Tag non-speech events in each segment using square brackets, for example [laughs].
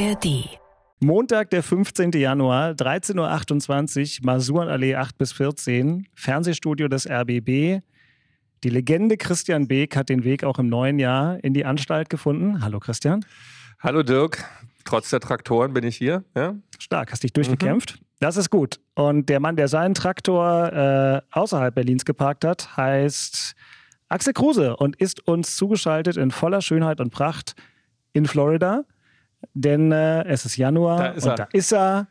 ARD. Montag, der 15. Januar, 13.28 Uhr, Masurenallee 8 bis 14, Fernsehstudio des RBB. Die Legende Christian Beek hat den Weg auch im neuen Jahr in die Anstalt gefunden. Hallo Christian. Hallo Dirk. Trotz der Traktoren bin ich hier. Ja? Stark, hast dich durchgekämpft. Mhm. Das ist gut. Und der Mann, der seinen Traktor äh, außerhalb Berlins geparkt hat, heißt Axel Kruse und ist uns zugeschaltet in voller Schönheit und Pracht in Florida. Denn äh, es ist Januar Da ist und er. da ist er.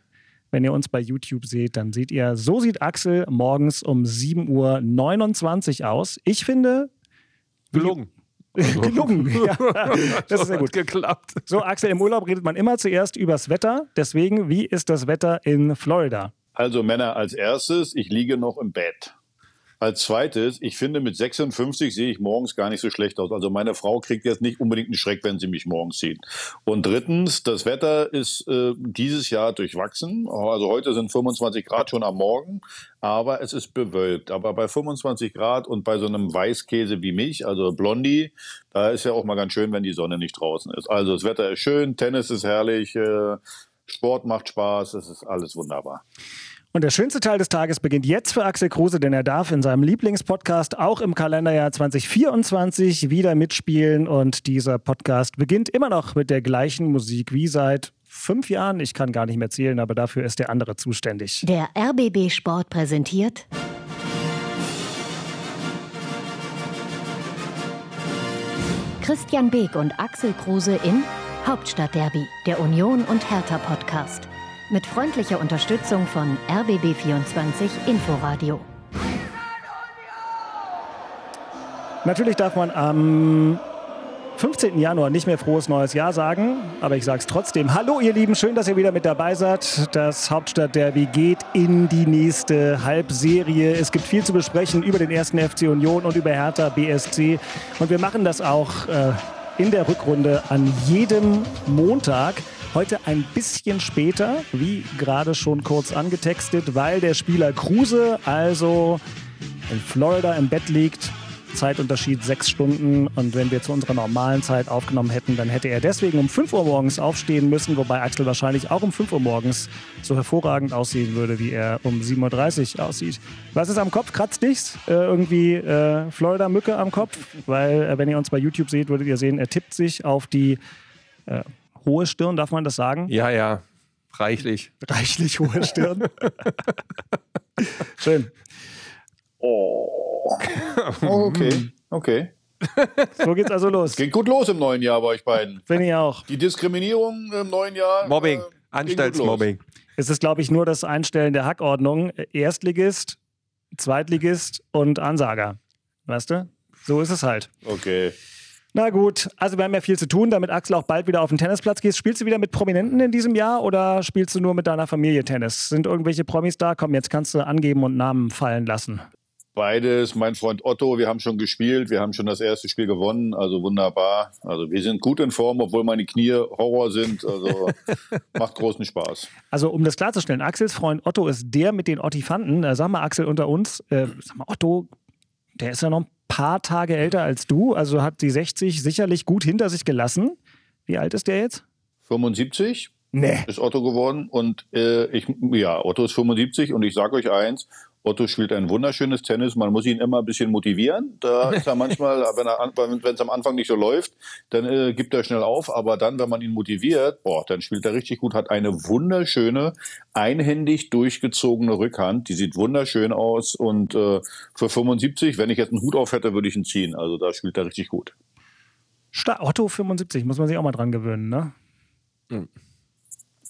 Wenn ihr uns bei YouTube seht, dann seht ihr, so sieht Axel morgens um 7.29 Uhr aus. Ich finde, Gelungen. [laughs] gelungen. Ja, [laughs] das ist sehr Hat gut. geklappt. So, Axel, im Urlaub redet man immer zuerst übers Wetter. Deswegen, wie ist das Wetter in Florida? Also Männer, als erstes, ich liege noch im Bett. Als zweites, ich finde, mit 56 sehe ich morgens gar nicht so schlecht aus. Also meine Frau kriegt jetzt nicht unbedingt einen Schreck, wenn sie mich morgens sieht. Und drittens, das Wetter ist äh, dieses Jahr durchwachsen. Also heute sind 25 Grad schon am Morgen, aber es ist bewölkt. Aber bei 25 Grad und bei so einem Weißkäse wie mich, also Blondie, da ist ja auch mal ganz schön, wenn die Sonne nicht draußen ist. Also das Wetter ist schön, Tennis ist herrlich, äh, Sport macht Spaß, es ist alles wunderbar. Und der schönste Teil des Tages beginnt jetzt für Axel Kruse, denn er darf in seinem Lieblingspodcast auch im Kalenderjahr 2024 wieder mitspielen. Und dieser Podcast beginnt immer noch mit der gleichen Musik wie seit fünf Jahren. Ich kann gar nicht mehr zählen, aber dafür ist der andere zuständig. Der RBB Sport präsentiert Christian Beek und Axel Kruse in Hauptstadtderby, der Union und Hertha Podcast. Mit freundlicher Unterstützung von RBB24 Inforadio. Natürlich darf man am 15. Januar nicht mehr frohes neues Jahr sagen, aber ich sage es trotzdem. Hallo ihr Lieben, schön, dass ihr wieder mit dabei seid. Das Hauptstadtderby geht in die nächste Halbserie. Es gibt viel zu besprechen über den ersten FC Union und über Hertha BSC und wir machen das auch äh, in der Rückrunde an jedem Montag. Heute ein bisschen später, wie gerade schon kurz angetextet, weil der Spieler Kruse also in Florida im Bett liegt. Zeitunterschied sechs Stunden und wenn wir zu unserer normalen Zeit aufgenommen hätten, dann hätte er deswegen um 5 Uhr morgens aufstehen müssen, wobei Axel wahrscheinlich auch um 5 Uhr morgens so hervorragend aussehen würde, wie er um 7.30 Uhr aussieht. Was ist am Kopf? Kratzt nichts? Äh, irgendwie äh, Florida-Mücke am Kopf? Weil, äh, wenn ihr uns bei YouTube seht, würdet ihr sehen, er tippt sich auf die äh, hohe Stirn, darf man das sagen? Ja, ja. Reichlich. Reichlich hohe Stirn. [laughs] Schön. Oh. oh [laughs] okay, okay. So geht's also los. Geht gut los im neuen Jahr bei euch beiden. Finde ich auch. Die Diskriminierung im neuen Jahr. Mobbing. äh, Anstaltsmobbing. Es ist, glaube ich, nur das Einstellen der Hackordnung. Erstligist, Zweitligist und Ansager. Weißt du? So ist es halt. Okay. Na gut, also wir haben ja viel zu tun, damit Axel auch bald wieder auf den Tennisplatz gehst. Spielst du wieder mit Prominenten in diesem Jahr oder spielst du nur mit deiner Familie Tennis? Sind irgendwelche Promis da? Komm, jetzt kannst du angeben und Namen fallen lassen. Beides, mein Freund Otto, wir haben schon gespielt, wir haben schon das erste Spiel gewonnen, also wunderbar. Also wir sind gut in Form, obwohl meine Knie Horror sind. Also [laughs] macht großen Spaß. Also um das klarzustellen, Axels Freund Otto ist der mit den Ottifanten. Äh, sag mal, Axel, unter uns, äh, sag mal, Otto, der ist ja noch ein paar Tage älter als du, also hat die 60 sicherlich gut hinter sich gelassen. Wie alt ist der jetzt? 75 Nee. ist Otto geworden und äh, ich, ja, Otto ist 75 und ich sage euch eins, Otto spielt ein wunderschönes Tennis. Man muss ihn immer ein bisschen motivieren. Da ist er manchmal, [laughs] wenn er es am Anfang nicht so läuft, dann äh, gibt er schnell auf. Aber dann, wenn man ihn motiviert, boah, dann spielt er richtig gut. Hat eine wunderschöne, einhändig durchgezogene Rückhand. Die sieht wunderschön aus. Und äh, für 75, wenn ich jetzt einen Hut auf hätte, würde ich ihn ziehen. Also da spielt er richtig gut. Sta Otto 75, muss man sich auch mal dran gewöhnen, ne?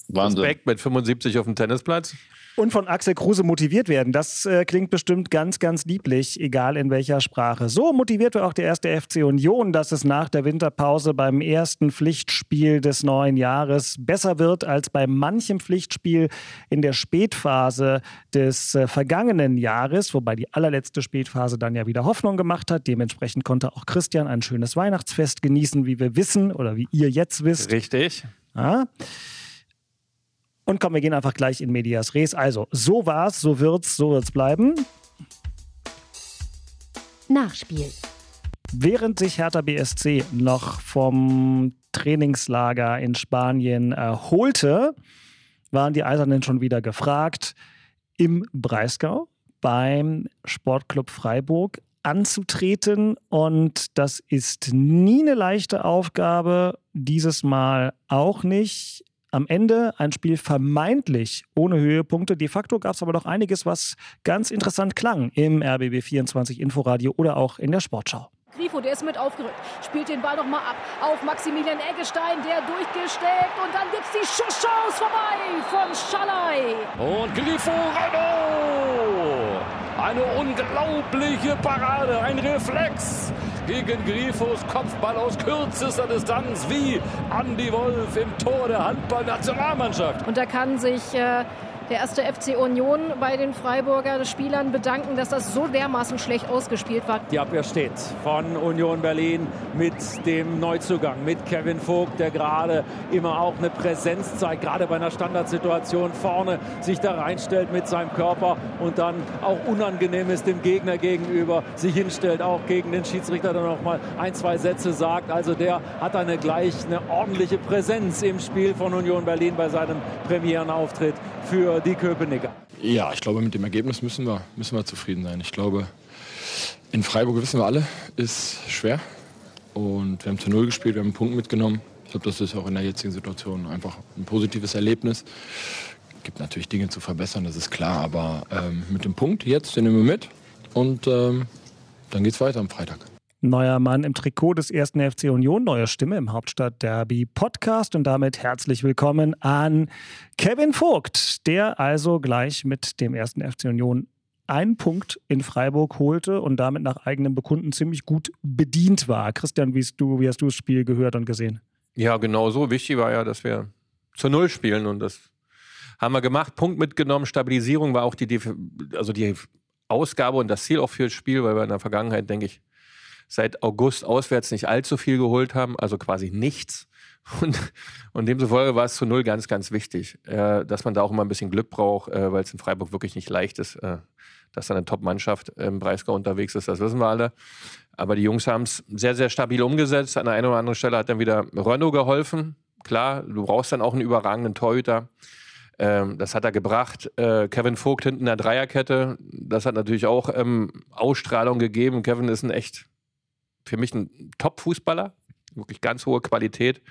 Wahnsinn. Respekt mit 75 auf dem Tennisplatz. Und von Axel Kruse motiviert werden. Das äh, klingt bestimmt ganz, ganz lieblich, egal in welcher Sprache. So motiviert wird auch der erste FC Union, dass es nach der Winterpause beim ersten Pflichtspiel des neuen Jahres besser wird als bei manchem Pflichtspiel in der Spätphase des äh, vergangenen Jahres, wobei die allerletzte Spätphase dann ja wieder Hoffnung gemacht hat. Dementsprechend konnte auch Christian ein schönes Weihnachtsfest genießen, wie wir wissen oder wie ihr jetzt wisst. Richtig. Ja. Und komm, wir gehen einfach gleich in Medias Res. Also, so war's, so wird's, so wird's bleiben. Nachspiel. Während sich Hertha BSC noch vom Trainingslager in Spanien erholte, waren die Eisernen schon wieder gefragt, im Breisgau beim Sportclub Freiburg anzutreten. Und das ist nie eine leichte Aufgabe, dieses Mal auch nicht. Am Ende ein Spiel vermeintlich ohne Höhepunkte. De facto gab es aber doch einiges, was ganz interessant klang im RBB24 Inforadio oder auch in der Sportschau. Grifo, der ist mit aufgerückt, spielt den Ball noch mal ab auf Maximilian Eggestein, der durchgesteckt und dann gibt's die Schusschance vorbei von Schalay. Und Grifo Renault! Eine unglaubliche Parade, ein Reflex gegen Grifos Kopfball aus kürzester Distanz wie Andy Wolf im Tor der Handballnationalmannschaft. Und da kann sich äh, der erste FC Union bei den Freiburger Spielern bedanken, dass das so dermaßen schlecht ausgespielt war. Die Abwehr steht von Union Berlin mit dem Neuzugang, mit Kevin Vogt, der gerade immer auch eine Präsenz zeigt, gerade bei einer Standardsituation vorne sich da reinstellt mit seinem Körper und dann auch unangenehm ist dem Gegner gegenüber, sich hinstellt, auch gegen den Schiedsrichter dann noch mal ein, zwei Sätze sagt. Also der hat eine gleich eine ordentliche Präsenz im Spiel von Union Berlin bei seinem Premierenauftritt für die Köpenicker. Ja, ich glaube, mit dem Ergebnis müssen wir, müssen wir zufrieden sein. Ich glaube, in Freiburg wissen wir alle, ist schwer. Und wir haben zu Null gespielt, wir haben einen Punkt mitgenommen. Ich glaube, das ist auch in der jetzigen Situation einfach ein positives Erlebnis. Es gibt natürlich Dinge zu verbessern, das ist klar. Aber ähm, mit dem Punkt jetzt, den nehmen wir mit. Und ähm, dann geht es weiter am Freitag. Neuer Mann im Trikot des ersten FC Union, neue Stimme im Hauptstadt-Derby Podcast und damit herzlich willkommen an Kevin Vogt, der also gleich mit dem ersten FC Union einen Punkt in Freiburg holte und damit nach eigenem Bekunden ziemlich gut bedient war. Christian, wie hast du, wie hast du das Spiel gehört und gesehen? Ja, genau so. Wichtig war ja, dass wir zu Null spielen und das haben wir gemacht. Punkt mitgenommen. Stabilisierung war auch die, also die Ausgabe und das Ziel auch für das Spiel, weil wir in der Vergangenheit, denke ich, seit August auswärts nicht allzu viel geholt haben, also quasi nichts. Und, und demzufolge war es zu null ganz, ganz wichtig, äh, dass man da auch immer ein bisschen Glück braucht, äh, weil es in Freiburg wirklich nicht leicht ist, äh, dass da eine Top-Mannschaft im Breisgau unterwegs ist. Das wissen wir alle. Aber die Jungs haben es sehr, sehr stabil umgesetzt. An der einen oder anderen Stelle hat dann wieder Renault geholfen. Klar, du brauchst dann auch einen überragenden Torhüter. Ähm, das hat er gebracht. Äh, Kevin Vogt hinten in der Dreierkette. Das hat natürlich auch ähm, Ausstrahlung gegeben. Kevin ist ein echt für mich ein Top-Fußballer, wirklich ganz hohe Qualität.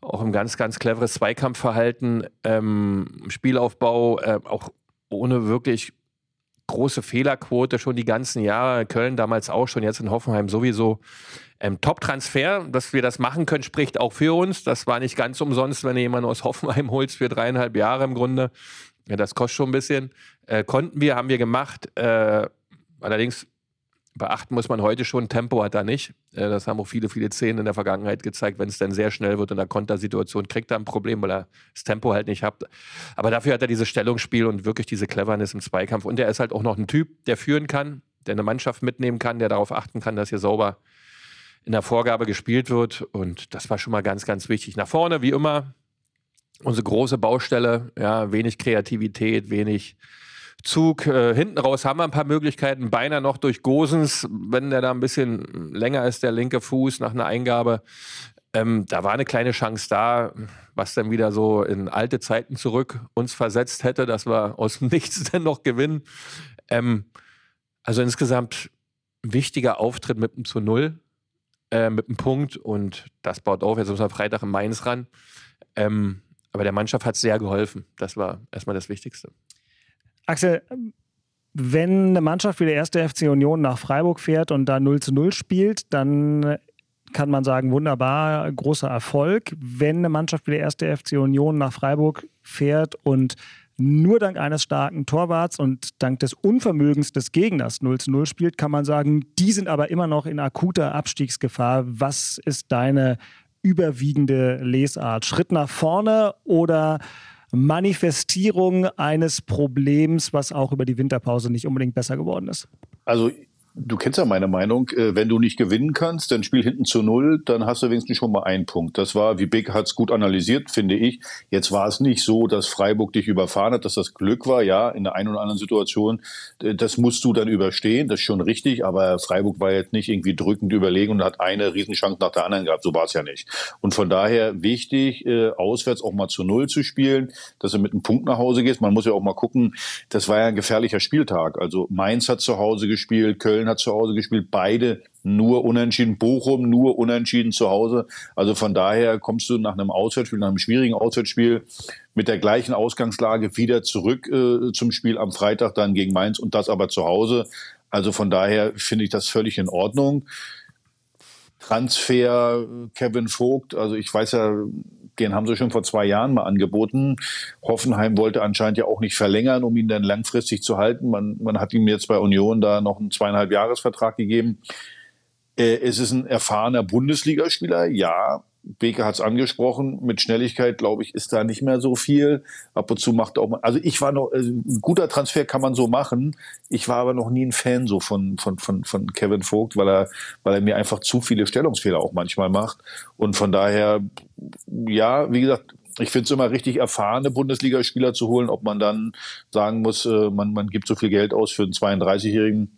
Auch ein ganz, ganz cleveres Zweikampfverhalten, ähm, Spielaufbau, äh, auch ohne wirklich große Fehlerquote schon die ganzen Jahre. Köln damals auch schon, jetzt in Hoffenheim sowieso. Ähm, Top-Transfer, dass wir das machen können, spricht auch für uns. Das war nicht ganz umsonst, wenn du jemanden aus Hoffenheim [laughs] holst für dreieinhalb Jahre im Grunde. Ja, das kostet schon ein bisschen. Äh, konnten wir, haben wir gemacht. Äh, allerdings beachten muss man heute schon, Tempo hat er nicht. Äh, das haben auch viele, viele Szenen in der Vergangenheit gezeigt. Wenn es dann sehr schnell wird in der Kontersituation, kriegt er ein Problem, weil er das Tempo halt nicht hat. Aber dafür hat er dieses Stellungsspiel und wirklich diese Cleverness im Zweikampf. Und er ist halt auch noch ein Typ, der führen kann, der eine Mannschaft mitnehmen kann, der darauf achten kann, dass hier sauber in der Vorgabe gespielt wird. Und das war schon mal ganz, ganz wichtig. Nach vorne, wie immer, unsere große Baustelle, ja, wenig Kreativität, wenig Zug. Äh, hinten raus haben wir ein paar Möglichkeiten. Beinahe noch durch Gosens, wenn der da ein bisschen länger ist, der linke Fuß nach einer Eingabe. Ähm, da war eine kleine Chance da, was dann wieder so in alte Zeiten zurück uns versetzt hätte, dass wir aus dem [laughs] Nichts dann noch gewinnen. Ähm, also insgesamt ein wichtiger Auftritt mit einem zu Null, äh, mit einem Punkt und das baut auf. Jetzt müssen wir Freitag in Mainz ran. Ähm, aber der Mannschaft hat sehr geholfen. Das war erstmal das Wichtigste. Axel, wenn eine Mannschaft wie der erste FC Union nach Freiburg fährt und da 0 zu 0 spielt, dann kann man sagen, wunderbar, großer Erfolg. Wenn eine Mannschaft wie der erste FC Union nach Freiburg fährt und nur dank eines starken Torwarts und dank des Unvermögens des Gegners 0 zu 0 spielt, kann man sagen, die sind aber immer noch in akuter Abstiegsgefahr. Was ist deine überwiegende Lesart? Schritt nach vorne oder Manifestierung eines Problems, was auch über die Winterpause nicht unbedingt besser geworden ist? Also du kennst ja meine Meinung, äh, wenn du nicht gewinnen kannst, dann spiel hinten zu null, dann hast du wenigstens schon mal einen Punkt. Das war, wie Big hat es gut analysiert, finde ich. Jetzt war es nicht so, dass Freiburg dich überfahren hat, dass das Glück war, ja, in der einen oder anderen Situation. Äh, das musst du dann überstehen, das ist schon richtig, aber Freiburg war jetzt nicht irgendwie drückend überlegen und hat eine Riesenchance nach der anderen gehabt. So war es ja nicht. Und von daher wichtig, äh, auswärts auch mal zu null zu spielen, dass du mit einem Punkt nach Hause gehst. Man muss ja auch mal gucken, das war ja ein gefährlicher Spieltag. Also Mainz hat zu Hause gespielt, Köln hat zu Hause gespielt, beide nur unentschieden, Bochum nur unentschieden zu Hause. Also von daher kommst du nach einem Auswärtsspiel, nach einem schwierigen Auswärtsspiel mit der gleichen Ausgangslage wieder zurück äh, zum Spiel am Freitag dann gegen Mainz und das aber zu Hause. Also von daher finde ich das völlig in Ordnung. Transfer Kevin Vogt, also ich weiß ja, den haben sie schon vor zwei Jahren mal angeboten. Hoffenheim wollte anscheinend ja auch nicht verlängern, um ihn dann langfristig zu halten. Man, man hat ihm jetzt bei Union da noch einen zweieinhalb Jahresvertrag gegeben. Äh, es ist ein erfahrener Bundesligaspieler, ja. Beke hat es angesprochen, mit Schnelligkeit, glaube ich, ist da nicht mehr so viel. Ab und zu macht auch mal, also ich war noch, also ein guter Transfer kann man so machen. Ich war aber noch nie ein Fan so von, von, von, von Kevin Vogt, weil er, weil er mir einfach zu viele Stellungsfehler auch manchmal macht. Und von daher, ja, wie gesagt, ich finde es immer richtig erfahrene Bundesligaspieler zu holen, ob man dann sagen muss, äh, man, man gibt so viel Geld aus für einen 32-Jährigen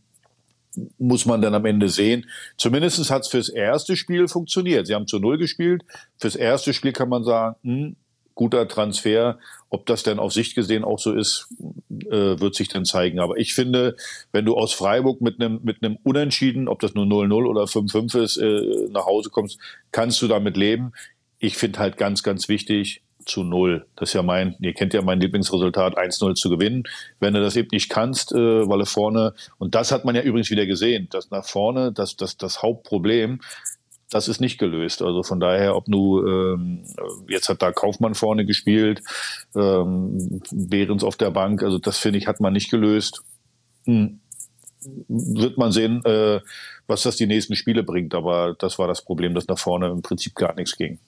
muss man dann am Ende sehen. Zumindest hat es fürs erste Spiel funktioniert. Sie haben zu Null gespielt. Fürs erste Spiel kann man sagen, hm, guter Transfer. Ob das denn auf Sicht gesehen auch so ist, äh, wird sich dann zeigen. Aber ich finde, wenn du aus Freiburg mit einem mit einem Unentschieden, ob das nur 0-0 oder 5-5 ist, äh, nach Hause kommst, kannst du damit leben. Ich finde halt ganz, ganz wichtig, zu null. Das ist ja mein, ihr kennt ja mein Lieblingsresultat, 1-0 zu gewinnen. Wenn du das eben nicht kannst, äh, weil er vorne, und das hat man ja übrigens wieder gesehen, dass nach vorne, das, das, das Hauptproblem, das ist nicht gelöst. Also von daher, ob du, ähm, jetzt hat da Kaufmann vorne gespielt, ähm, Behrens auf der Bank, also das finde ich, hat man nicht gelöst. Hm. Wird man sehen, äh, was das die nächsten Spiele bringt. Aber das war das Problem, dass nach vorne im Prinzip gar nichts ging.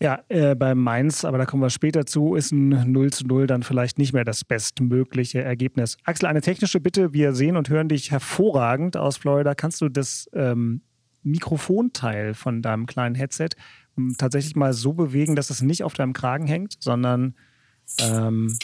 Ja, äh, bei Mainz, aber da kommen wir später zu, ist ein 0 zu 0 dann vielleicht nicht mehr das bestmögliche Ergebnis. Axel, eine technische Bitte. Wir sehen und hören dich hervorragend aus Florida. Kannst du das ähm, Mikrofonteil von deinem kleinen Headset ähm, tatsächlich mal so bewegen, dass es nicht auf deinem Kragen hängt, sondern ähm,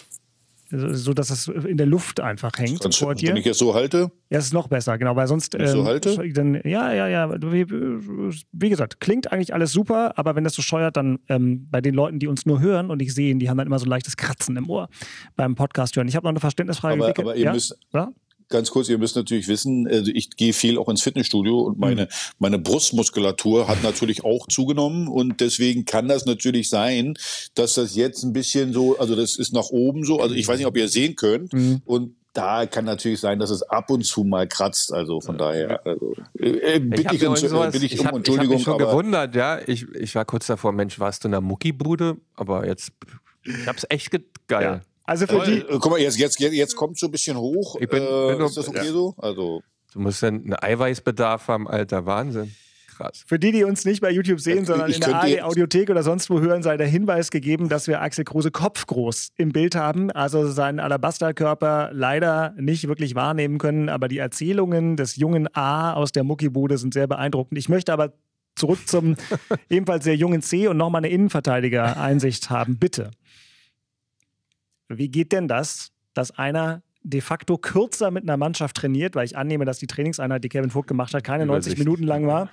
so dass es in der Luft einfach hängt Sonst, vor dir. Wenn ich es so halte? Ja, es ist noch besser, genau, weil sonst. Wenn ich so ähm, halte? Dann, ja, ja, ja. Wie gesagt, klingt eigentlich alles super, aber wenn das so scheuert, dann ähm, bei den Leuten, die uns nur hören und ich sehe, die haben dann immer so ein leichtes Kratzen im Ohr beim Podcast hören. Ich habe noch eine Verständnisfrage. Aber, aber ihr ja? müsst, ja? Ganz kurz, ihr müsst natürlich wissen, also ich gehe viel auch ins Fitnessstudio und meine, mhm. meine Brustmuskulatur hat natürlich auch zugenommen und deswegen kann das natürlich sein, dass das jetzt ein bisschen so, also das ist nach oben so, also ich weiß nicht, ob ihr sehen könnt mhm. und da kann natürlich sein, dass es ab und zu mal kratzt. Also von daher also, äh, bitte ich, ich, uns, sowas, ich, ich um Entschuldigung. Ich habe mich schon gewundert, ja. Ich, ich war kurz davor, Mensch, warst du in der Muckibude? Aber jetzt, ich hab's echt geil. Ja. Also für die. Äh, guck mal, jetzt, jetzt, jetzt kommt so ein bisschen hoch. Ich bin, äh, bin ist das okay ja. so? Also. Du musst dann einen Eiweißbedarf haben, Alter. Wahnsinn. Krass. Für die, die uns nicht bei YouTube sehen, sondern ich in der ARD Audiothek oder sonst wo hören, sei der Hinweis gegeben, dass wir Axel Kruse kopfgroß im Bild haben. Also seinen Alabasterkörper leider nicht wirklich wahrnehmen können, aber die Erzählungen des jungen A aus der Muckibude sind sehr beeindruckend. Ich möchte aber zurück zum [laughs] ebenfalls sehr jungen C und nochmal eine Innenverteidiger-Einsicht haben. Bitte. Wie geht denn das, dass einer de facto kürzer mit einer Mannschaft trainiert, weil ich annehme, dass die Trainingseinheit, die Kevin Vogt gemacht hat, keine 90 Minuten lang war,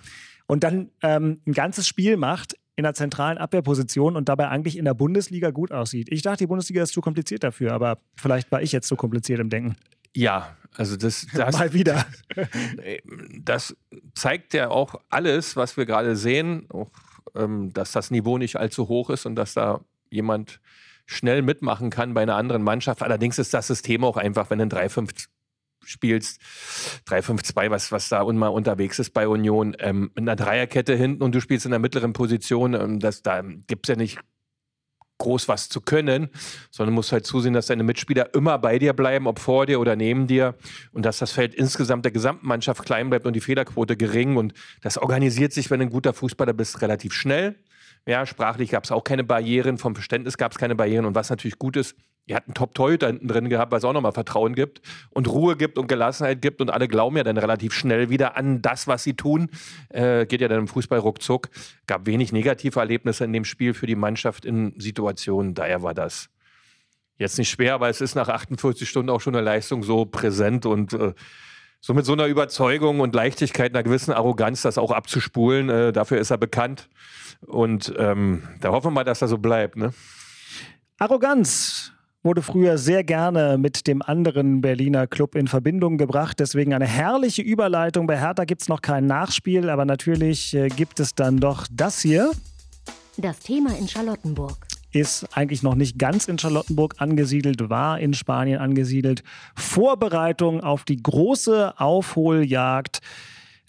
und dann ähm, ein ganzes Spiel macht in der zentralen Abwehrposition und dabei eigentlich in der Bundesliga gut aussieht. Ich dachte, die Bundesliga ist zu kompliziert dafür, aber vielleicht war ich jetzt zu kompliziert im Denken. Ja, also das, das [laughs] mal wieder. Das zeigt ja auch alles, was wir gerade sehen, auch, ähm, dass das Niveau nicht allzu hoch ist und dass da jemand schnell mitmachen kann bei einer anderen Mannschaft. Allerdings ist das System auch einfach, wenn du ein 3-5 spielst, 3-5-2, was, was da mal unterwegs ist bei Union, ähm, mit einer Dreierkette hinten und du spielst in der mittleren Position, ähm, das, da gibt es ja nicht groß was zu können, sondern musst halt zusehen, dass deine Mitspieler immer bei dir bleiben, ob vor dir oder neben dir und dass das Feld insgesamt der gesamten Mannschaft klein bleibt und die Fehlerquote gering und das organisiert sich, wenn du ein guter Fußballer bist, relativ schnell Ja, sprachlich gab es auch keine Barrieren, vom Verständnis gab es keine Barrieren. Und was natürlich gut ist, ihr habt einen Top-Torhüter hinten drin gehabt, weil es auch nochmal Vertrauen gibt und Ruhe gibt und Gelassenheit gibt. Und alle glauben ja dann relativ schnell wieder an das, was sie tun. Äh, geht ja dann im Fußball ruckzuck. Gab wenig negative Erlebnisse in dem Spiel für die Mannschaft in Situationen. Daher war das jetzt nicht schwer, aber es ist nach 48 Stunden auch schon eine Leistung so präsent und äh, so mit so einer Überzeugung und Leichtigkeit, einer gewissen Arroganz, das auch abzuspulen. Äh, dafür ist er bekannt. Und ähm, da hoffen wir mal, dass er so bleibt. Ne? Arroganz wurde früher sehr gerne mit dem anderen Berliner Club in Verbindung gebracht. Deswegen eine herrliche Überleitung. Bei Hertha gibt es noch kein Nachspiel, aber natürlich äh, gibt es dann doch das hier. Das Thema in Charlottenburg ist eigentlich noch nicht ganz in Charlottenburg angesiedelt, war in Spanien angesiedelt. Vorbereitung auf die große Aufholjagd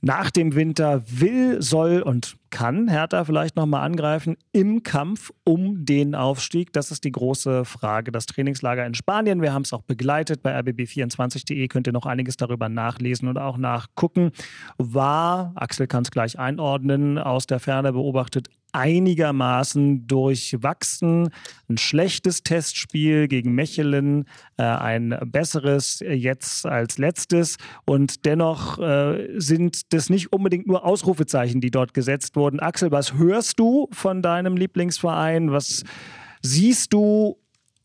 nach dem Winter will, soll und kann Hertha vielleicht nochmal angreifen im Kampf um den Aufstieg? Das ist die große Frage. Das Trainingslager in Spanien, wir haben es auch begleitet. Bei rbb24.de könnt ihr noch einiges darüber nachlesen und auch nachgucken. War, Axel kann es gleich einordnen, aus der Ferne beobachtet, einigermaßen durchwachsen. Ein schlechtes Testspiel gegen Mechelen, äh, ein besseres jetzt als letztes. Und dennoch äh, sind das nicht unbedingt nur Ausrufezeichen, die dort gesetzt wurden. Axel, was hörst du von deinem Lieblingsverein? Was siehst du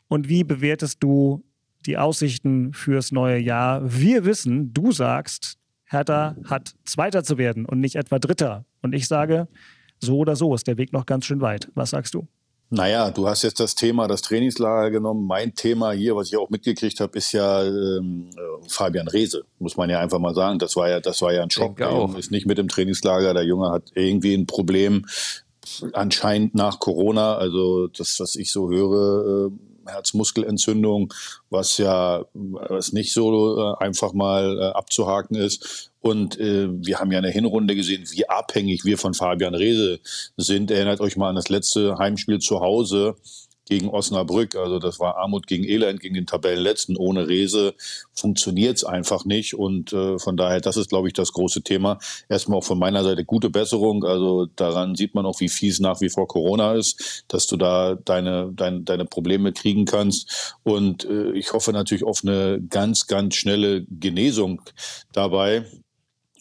und wie bewertest du die Aussichten fürs neue Jahr? Wir wissen, du sagst, Hertha hat Zweiter zu werden und nicht etwa Dritter. Und ich sage, so oder so ist der Weg noch ganz schön weit. Was sagst du? Naja, du hast jetzt das Thema das Trainingslager genommen. Mein Thema hier, was ich auch mitgekriegt habe, ist ja ähm, äh, Fabian Rehse, muss man ja einfach mal sagen. Das war ja, das war ja ein Schock. Der Junge ist nicht mit im Trainingslager. Der Junge hat irgendwie ein Problem, anscheinend nach Corona. Also das, was ich so höre, äh, Herzmuskelentzündung, was ja was nicht so äh, einfach mal äh, abzuhaken ist. Und äh, wir haben ja in der Hinrunde gesehen, wie abhängig wir von Fabian Rehse sind. Erinnert euch mal an das letzte Heimspiel zu Hause gegen Osnabrück. Also das war Armut gegen Elend, gegen den Tabellenletzten. Ohne Rese funktioniert es einfach nicht. Und äh, von daher, das ist, glaube ich, das große Thema. Erstmal auch von meiner Seite gute Besserung. Also daran sieht man auch, wie fies nach wie vor Corona ist, dass du da deine, deine, deine Probleme kriegen kannst. Und äh, ich hoffe natürlich auf eine ganz, ganz schnelle Genesung dabei.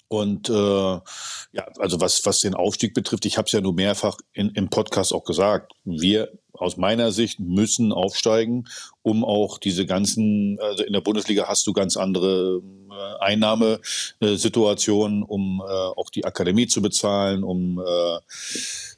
Und äh, ja, also was, was den Aufstieg betrifft, ich habe es ja nur mehrfach in, im Podcast auch gesagt, wir aus meiner Sicht müssen aufsteigen, um auch diese ganzen, also in der Bundesliga hast du ganz andere äh, Einnahmesituationen, um äh, auch die Akademie zu bezahlen, um äh,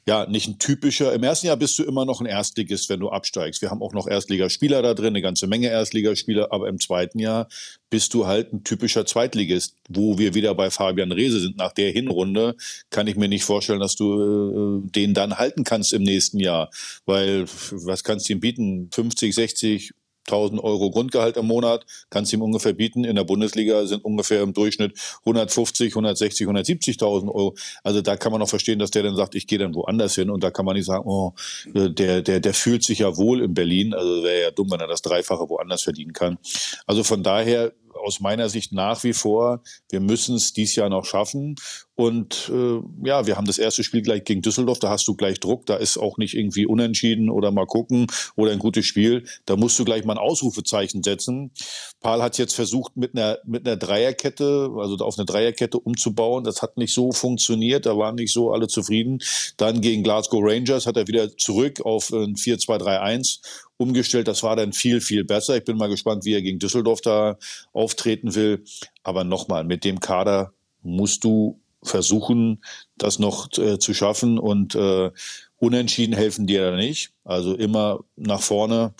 ja, nicht ein typischer. Im ersten Jahr bist du immer noch ein Erstligist, wenn du absteigst. Wir haben auch noch Erstligaspieler da drin, eine ganze Menge Erstligaspieler, aber im zweiten Jahr bist du halt ein typischer Zweitligist, wo wir wieder bei Fabian Rehse sind. Nach der Hinrunde kann ich mir nicht vorstellen, dass du äh, den dann halten kannst im nächsten Jahr, weil was kannst du ihm bieten? 50, 60, 1000 Euro Grundgehalt im Monat, kannst ihm ungefähr bieten. In der Bundesliga sind ungefähr im Durchschnitt 150, 160, 170.000 Euro. Also da kann man auch verstehen, dass der dann sagt, ich gehe dann woanders hin und da kann man nicht sagen, oh, der, der, der fühlt sich ja wohl in Berlin. Also wäre ja dumm, wenn er das Dreifache woanders verdienen kann. Also von daher aus meiner Sicht nach wie vor, wir müssen es dies Jahr noch schaffen. Und äh, ja, wir haben das erste Spiel gleich gegen Düsseldorf, da hast du gleich Druck, da ist auch nicht irgendwie unentschieden oder mal gucken oder ein gutes Spiel. Da musst du gleich mal ein Ausrufezeichen setzen. Paul hat jetzt versucht, mit einer, mit einer Dreierkette, also auf eine Dreierkette umzubauen. Das hat nicht so funktioniert, da waren nicht so alle zufrieden. Dann gegen Glasgow Rangers hat er wieder zurück auf ein 4-2-3-1 umgestellt. Das war dann viel, viel besser. Ich bin mal gespannt, wie er gegen Düsseldorf da auftreten will. Aber nochmal, mit dem Kader musst du versuchen, das noch äh, zu schaffen und äh, unentschieden helfen dir da nicht. Also immer nach vorne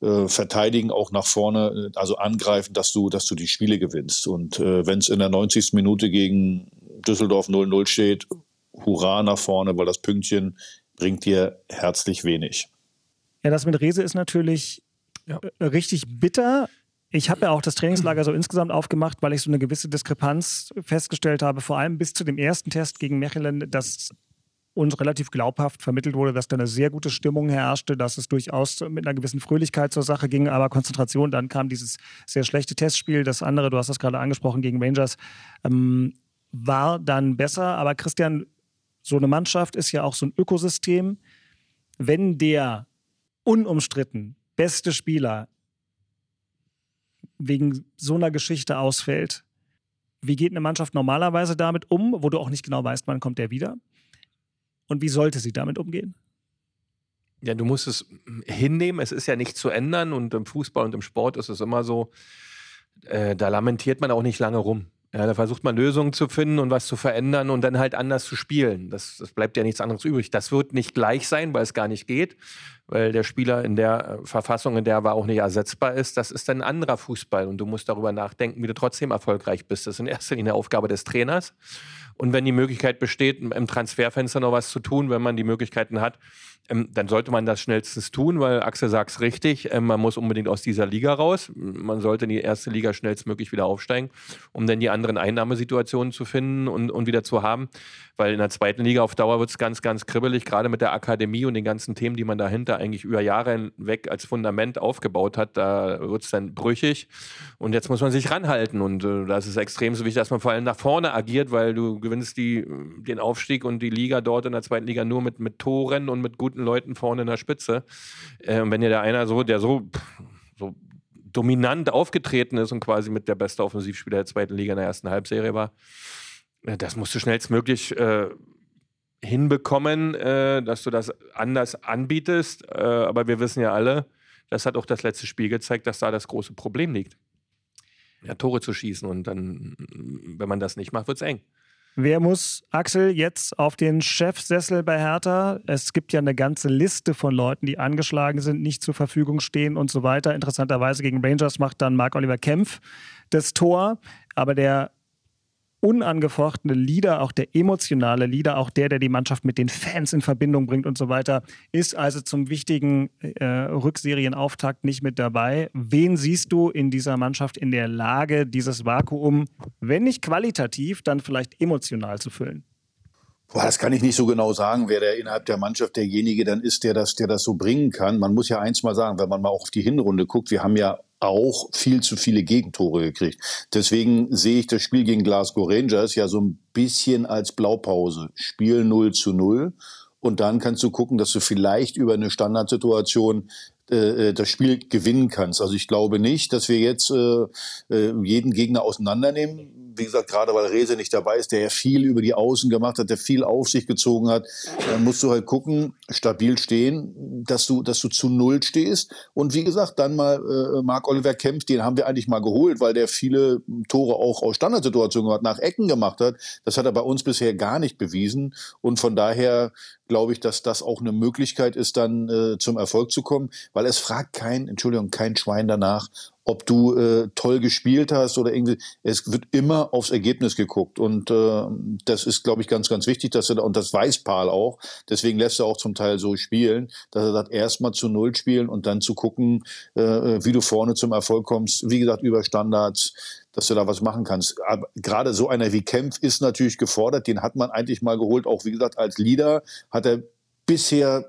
äh, verteidigen, auch nach vorne, also angreifen, dass du, dass du die Spiele gewinnst. Und äh, wenn es in der 90. Minute gegen Düsseldorf 0-0 steht, hurra nach vorne, weil das Pünktchen bringt dir herzlich wenig. Ja, das mit Rese ist natürlich ja. Äh, richtig bitter. Ich habe ja auch das Trainingslager so insgesamt aufgemacht, weil ich so eine gewisse Diskrepanz festgestellt habe, vor allem bis zu dem ersten Test gegen Mechelen, dass uns relativ glaubhaft vermittelt wurde, dass da eine sehr gute Stimmung herrschte, dass es durchaus mit einer gewissen Fröhlichkeit zur Sache ging, aber Konzentration, dann kam dieses sehr schlechte Testspiel, das andere, du hast das gerade angesprochen, gegen Rangers, ähm, war dann besser. Aber Christian, so eine Mannschaft ist ja auch so ein Ökosystem. Wenn der unumstritten beste Spieler wegen so einer Geschichte ausfällt, wie geht eine Mannschaft normalerweise damit um, wo du auch nicht genau weißt, wann kommt der wieder? Und wie sollte sie damit umgehen? Ja, du musst es hinnehmen. Es ist ja nicht zu ändern. Und im Fußball und im Sport ist es immer so, äh, da lamentiert man auch nicht lange rum. Ja, da versucht man Lösungen zu finden und was zu verändern und dann halt anders zu spielen. Das, das bleibt ja nichts anderes übrig. Das wird nicht gleich sein, weil es gar nicht geht, weil der Spieler in der äh, Verfassung, in der er auch nicht ersetzbar ist, das ist dann ein anderer Fußball und du musst darüber nachdenken, wie du trotzdem erfolgreich bist. Das ist in erster Linie Aufgabe des Trainers. Und wenn die Möglichkeit besteht, im Transferfenster noch was zu tun, wenn man die Möglichkeiten hat, ähm, dann sollte man das schnellstens tun, weil Axel sagt es richtig, ähm, man muss unbedingt aus dieser Liga raus. Man sollte in die erste Liga schnellstmöglich wieder aufsteigen, um dann die anderen Einnahmesituationen zu finden und, und wieder zu haben. Weil in der zweiten Liga auf Dauer wird es ganz, ganz kribbelig, gerade mit der Akademie und den ganzen Themen, die man dahinter eigentlich über Jahre hinweg als Fundament aufgebaut hat, da wird es dann brüchig. Und jetzt muss man sich ranhalten. Und äh, das ist extrem so wichtig, dass man vor allem nach vorne agiert, weil du gewinnst die, den Aufstieg und die Liga dort in der zweiten Liga nur mit, mit Toren und mit guten Leuten vorne in der Spitze. Äh, und wenn dir der einer so, der so, so dominant aufgetreten ist und quasi mit der beste Offensivspieler der zweiten Liga in der ersten Halbserie war, äh, das musst du schnellstmöglich äh, hinbekommen, äh, dass du das anders anbietest. Äh, aber wir wissen ja alle, das hat auch das letzte Spiel gezeigt, dass da das große Problem liegt. Ja, Tore zu schießen und dann, wenn man das nicht macht, wird es eng. Wer muss Axel jetzt auf den Chefsessel bei Hertha? Es gibt ja eine ganze Liste von Leuten, die angeschlagen sind, nicht zur Verfügung stehen und so weiter. Interessanterweise gegen Rangers macht dann Marc-Oliver Kempf das Tor. Aber der unangefochtene Leader, auch der emotionale Leader, auch der, der die Mannschaft mit den Fans in Verbindung bringt und so weiter, ist also zum wichtigen äh, Rückserienauftakt nicht mit dabei. Wen siehst du in dieser Mannschaft in der Lage, dieses Vakuum, wenn nicht qualitativ, dann vielleicht emotional zu füllen? Boah, das kann ich nicht so genau sagen, wer der innerhalb der Mannschaft derjenige dann ist, der das, der das so bringen kann. Man muss ja eins mal sagen, wenn man mal auch auf die Hinrunde guckt, wir haben ja auch viel zu viele Gegentore gekriegt. Deswegen sehe ich das Spiel gegen Glasgow Rangers ja so ein bisschen als Blaupause. Spiel 0 zu 0. Und dann kannst du gucken, dass du vielleicht über eine Standardsituation äh, äh, das Spiel gewinnen kannst. Also ich glaube nicht, dass wir jetzt äh, äh, jeden Gegner auseinandernehmen wie gesagt, gerade weil Rese nicht dabei ist, der ja viel über die Außen gemacht hat, der viel auf sich gezogen hat, dann musst du halt gucken, stabil stehen, dass du, dass du zu Null stehst. Und wie gesagt, dann mal äh, Marc Oliver Kempf, den haben wir eigentlich mal geholt, weil der viele Tore auch aus Standardsituationen hat, nach Ecken gemacht hat. Das hat er bei uns bisher gar nicht bewiesen. Und von daher glaube ich, dass das auch eine Möglichkeit ist, dann äh, zum Erfolg zu kommen, weil es fragt kein, Entschuldigung, kein Schwein danach, ob du äh, toll gespielt hast oder irgendwie. Es wird immer aufs Ergebnis geguckt und äh, das ist, glaube ich, ganz, ganz wichtig, dass er da und das weiß Paul auch. Deswegen lässt er auch zum Teil so spielen, dass er sagt, erstmal zu Null spielen und dann zu gucken, äh, wie du vorne zum Erfolg kommst. Wie gesagt, über Standards, dass du da was machen kannst. Aber gerade so einer wie Kempf ist natürlich gefordert. Den hat man eigentlich mal geholt. Auch wie gesagt als Leader hat er bisher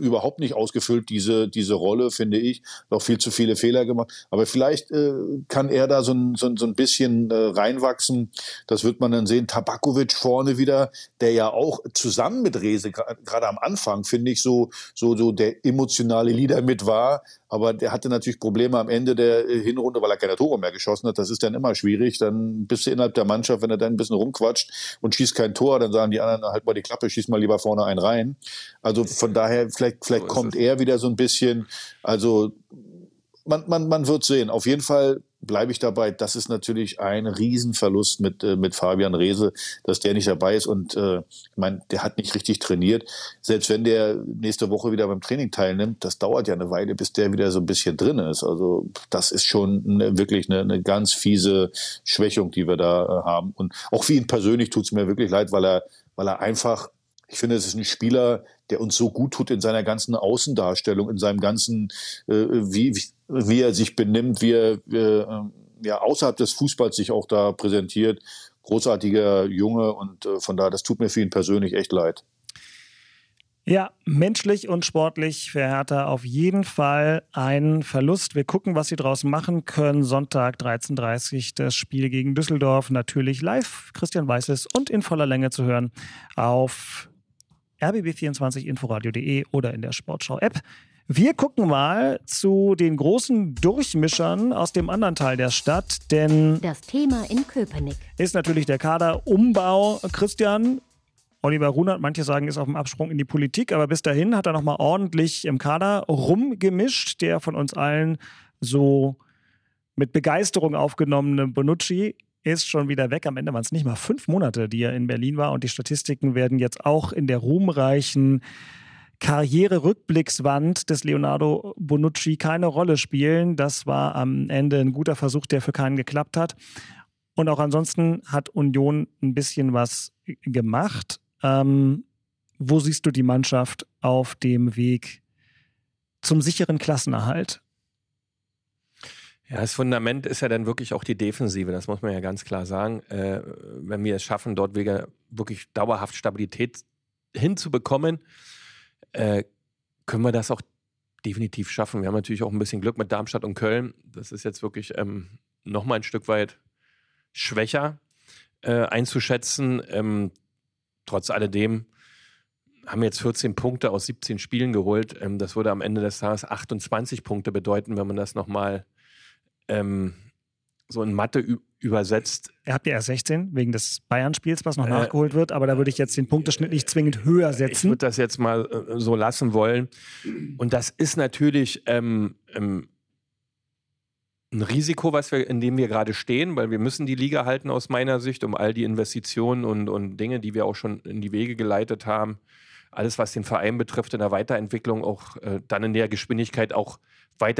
überhaupt nicht ausgefüllt, diese, diese Rolle, finde ich. Noch viel zu viele Fehler gemacht. Aber vielleicht äh, kann er da so ein, so, so ein bisschen äh, reinwachsen. Das wird man dann sehen. Tabakovic vorne wieder, der ja auch zusammen mit Rese, gerade am Anfang, finde ich, so, so, so der emotionale Leader mit war. Aber der hatte natürlich Probleme am Ende der äh, Hinrunde, weil er keine Tore mehr geschossen hat. Das ist dann immer schwierig. Dann bist du innerhalb der Mannschaft, wenn er dann ein bisschen rumquatscht und schießt kein Tor, dann sagen die anderen, halt mal die Klappe, schieß mal lieber vorne einen rein. Also von daher, vielleicht, vielleicht so kommt er wieder so ein bisschen. Also man, man, man wird sehen. Auf jeden Fall bleibe ich dabei. Das ist natürlich ein Riesenverlust mit, äh, mit Fabian Rehse, dass der nicht dabei ist. Und äh, ich meine, der hat nicht richtig trainiert. Selbst wenn der nächste Woche wieder beim Training teilnimmt, das dauert ja eine Weile, bis der wieder so ein bisschen drin ist. Also das ist schon eine, wirklich eine, eine ganz fiese Schwächung, die wir da äh, haben. Und auch für ihn persönlich tut es mir wirklich leid, weil er, weil er einfach ich finde, es ist ein Spieler, der uns so gut tut in seiner ganzen Außendarstellung, in seinem ganzen, äh, wie, wie, wie er sich benimmt, wie er äh, ja, außerhalb des Fußballs sich auch da präsentiert. Großartiger Junge und äh, von daher, das tut mir für ihn persönlich echt leid. Ja, menschlich und sportlich für Hertha auf jeden Fall ein Verlust. Wir gucken, was sie draus machen können. Sonntag 13.30 Uhr das Spiel gegen Düsseldorf. Natürlich live. Christian Weißes und in voller Länge zu hören auf rbb24 inforadio.de oder in der Sportschau-App. Wir gucken mal zu den großen Durchmischern aus dem anderen Teil der Stadt, denn Das Thema in Köpenick. ist natürlich der Kaderumbau. Christian, Oliver Runert, manche sagen, ist auf dem Absprung in die Politik, aber bis dahin hat er nochmal ordentlich im Kader rumgemischt. Der von uns allen so mit Begeisterung aufgenommene Bonucci ist schon wieder weg. Am Ende waren es nicht mal fünf Monate, die er in Berlin war. Und die Statistiken werden jetzt auch in der ruhmreichen Karriererückblickswand des Leonardo Bonucci keine Rolle spielen. Das war am Ende ein guter Versuch, der für keinen geklappt hat. Und auch ansonsten hat Union ein bisschen was gemacht. Ähm, wo siehst du die Mannschaft auf dem Weg zum sicheren Klassenerhalt? Ja, das Fundament ist ja dann wirklich auch die Defensive, das muss man ja ganz klar sagen. Äh, wenn wir es schaffen, dort wirklich dauerhaft Stabilität hinzubekommen, äh, können wir das auch definitiv schaffen. Wir haben natürlich auch ein bisschen Glück mit Darmstadt und Köln. Das ist jetzt wirklich ähm, nochmal ein Stück weit schwächer äh, einzuschätzen. Ähm, trotz alledem haben wir jetzt 14 Punkte aus 17 Spielen geholt. Ähm, das würde am Ende des Tages 28 Punkte bedeuten, wenn man das nochmal ähm, so in Mathe übersetzt. Ihr habt ja erst 16 wegen des Bayern-Spiels, was noch Äh, nachgeholt wird, aber da würde ich jetzt den Punkteschnitt nicht zwingend höher Ich setzen. würde das jetzt mal äh, so lassen wollen. Und das ist natürlich ähm, ähm, ein Risiko, was wir, in dem wir gerade stehen, weil wir müssen die Liga halten aus meiner Sicht, um all die Investitionen und, und Dinge, die wir auch schon in die Wege geleitet haben, alles, was den Verein betrifft, in der Weiterentwicklung auch äh, dann in der Geschwindigkeit auch weiter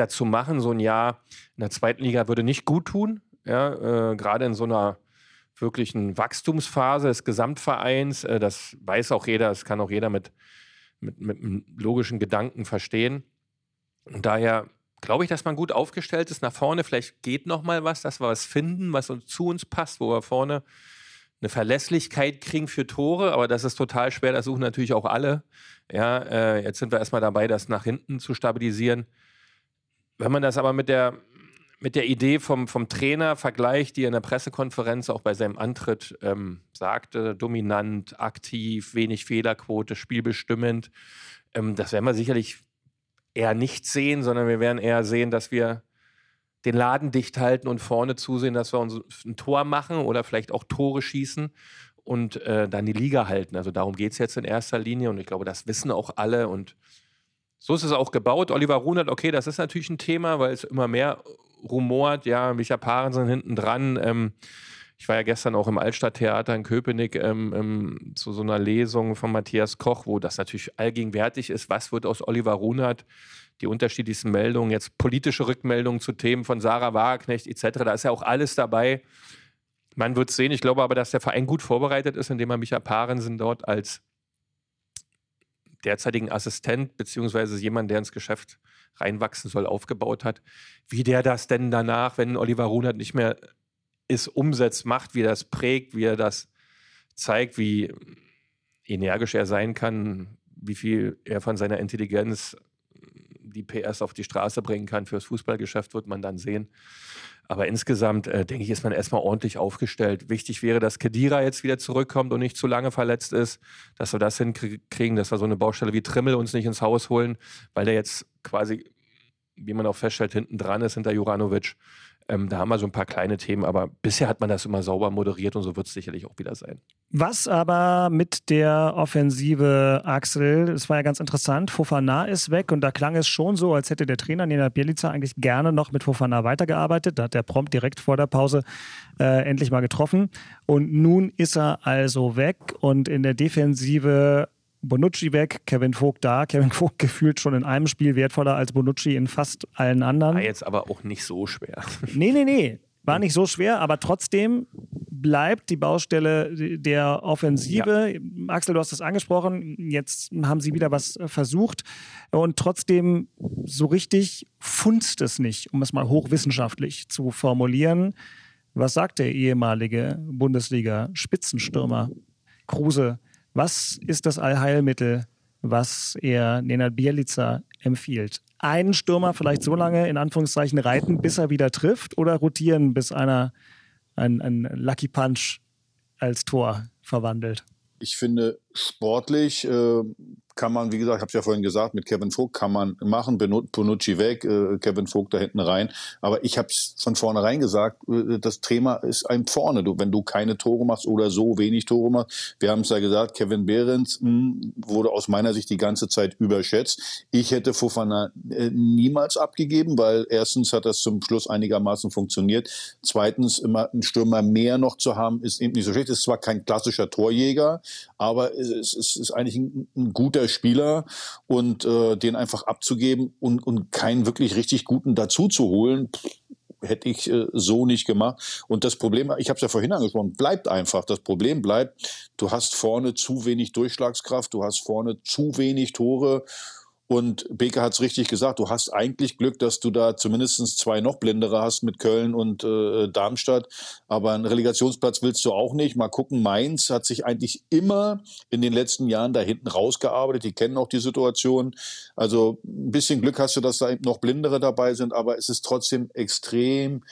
zu machen. So ein Jahr in der zweiten Liga würde nicht gut tun, ja, äh, gerade in so einer wirklichen Wachstumsphase des Gesamtvereins. Äh, das weiß auch jeder, das kann auch jeder mit, mit, mit einem logischen Gedanken verstehen. Und daher glaube ich, dass man gut aufgestellt ist nach vorne. Vielleicht geht noch mal was, dass wir was finden, was uns, zu uns passt, wo wir vorne eine Verlässlichkeit kriegen für Tore, aber das ist total schwer, das suchen natürlich auch alle. Ja, äh, jetzt sind wir erstmal dabei, das nach hinten zu stabilisieren. Wenn man das aber mit der, mit der Idee vom, vom Trainer vergleicht, die er in der Pressekonferenz auch bei seinem Antritt ähm, sagte, dominant, aktiv, wenig Fehlerquote, spielbestimmend, ähm, das werden wir sicherlich eher nicht sehen, sondern wir werden eher sehen, dass wir den Laden dicht halten und vorne zusehen, dass wir uns ein Tor machen oder vielleicht auch Tore schießen und äh, dann die Liga halten. Also darum geht es jetzt in erster Linie und ich glaube, das wissen auch alle und so ist es auch gebaut. Oliver Runert, okay, das ist natürlich ein Thema, weil es immer mehr rumort. Ja, Micha Parensen hinten dran. Ähm, ich war ja gestern auch im Altstadttheater in Köpenick ähm, ähm, zu so einer Lesung von Matthias Koch, wo das natürlich allgegenwärtig ist. Was wird aus Oliver Runert? Die unterschiedlichsten Meldungen, jetzt politische Rückmeldungen zu Themen von Sarah Wagenknecht etc. Da ist ja auch alles dabei. Man wird sehen. Ich glaube aber, dass der Verein gut vorbereitet ist, indem er Micha Parensen dort als derzeitigen Assistent beziehungsweise jemand, der ins Geschäft reinwachsen soll, aufgebaut hat. Wie der das denn danach, wenn Oliver Runert nicht mehr ist, umsetzt, macht, wie er das prägt, wie er das zeigt, wie energisch er sein kann, wie viel er von seiner Intelligenz die PS auf die Straße bringen kann fürs Fußballgeschäft, wird man dann sehen. Aber insgesamt, äh, denke ich, ist man erstmal ordentlich aufgestellt. Wichtig wäre, dass Kedira jetzt wieder zurückkommt und nicht zu lange verletzt ist, dass wir das hinkriegen, dass wir so eine Baustelle wie Trimmel uns nicht ins Haus holen, weil der jetzt quasi, wie man auch feststellt, hinten dran ist hinter Juranovic. Ähm, da haben wir so ein paar kleine Themen, aber bisher hat man das immer sauber moderiert und so wird es sicherlich auch wieder sein. Was aber mit der Offensive, Axel, es war ja ganz interessant, Fofana ist weg und da klang es schon so, als hätte der Trainer Nena Bielica eigentlich gerne noch mit Fofana weitergearbeitet. Da hat der prompt direkt vor der Pause äh, endlich mal getroffen. Und nun ist er also weg und in der Defensive Bonucci weg, Kevin Vogt da. [laughs] Kevin Vogt gefühlt schon in einem Spiel wertvoller als Bonucci in fast allen anderen. War jetzt aber auch nicht so schwer. [laughs] Nee, nee, nee. War nicht so schwer, aber trotzdem bleibt die Baustelle der Offensive. Axel, du hast es angesprochen. Jetzt haben sie wieder was versucht. Und trotzdem so richtig funzt es nicht, um es mal hochwissenschaftlich zu formulieren. Was sagt der ehemalige Bundesliga-Spitzenstürmer Kruse? Was ist das Allheilmittel, was er Nenad Bielica empfiehlt? Einen Stürmer vielleicht so lange in Anführungszeichen reiten, bis er wieder trifft oder rotieren, bis einer ein, ein Lucky Punch als Tor verwandelt? Ich finde, sportlich äh, kann man, wie gesagt, ich habe es ja vorhin gesagt, mit Kevin Vogt kann man machen, Bonucci weg, äh, Kevin Vogt da hinten rein. Aber ich habe es von vornherein gesagt, äh, das Thema ist ein vorne. Du, wenn du keine Tore machst oder so wenig Tore machst, wir haben es ja gesagt, Kevin Behrens mh, hm, wurde aus meiner Sicht die ganze Zeit überschätzt. Ich hätte Fofana äh, niemals abgegeben, weil erstens hat das zum Schluss einigermaßen funktioniert. Zweitens, immer einen Stürmer mehr noch zu haben, ist eben nicht so schlecht. Ist zwar kein klassischer Torjäger, aber es, es ist eigentlich ein, ein guter Spieler und äh, den einfach abzugeben und, und keinen wirklich richtig guten dazu zu holen, hätte ich äh, so nicht gemacht. Und das Problem, ich habe es ja vorhin angesprochen, bleibt einfach. Das Problem bleibt, du hast vorne zu wenig Durchschlagskraft, du hast vorne zu wenig Tore und Beke hat es richtig gesagt, du hast eigentlich Glück, dass du da zumindest zwei noch blindere hast mit Köln und äh, Darmstadt. Aber einen Relegationsplatz willst du auch nicht. Mal gucken, Mainz hat sich eigentlich immer in den letzten Jahren da hinten rausgearbeitet. Die kennen auch die Situation. Also ein bisschen Glück hast du, dass da noch blindere dabei sind, aber es ist trotzdem extrem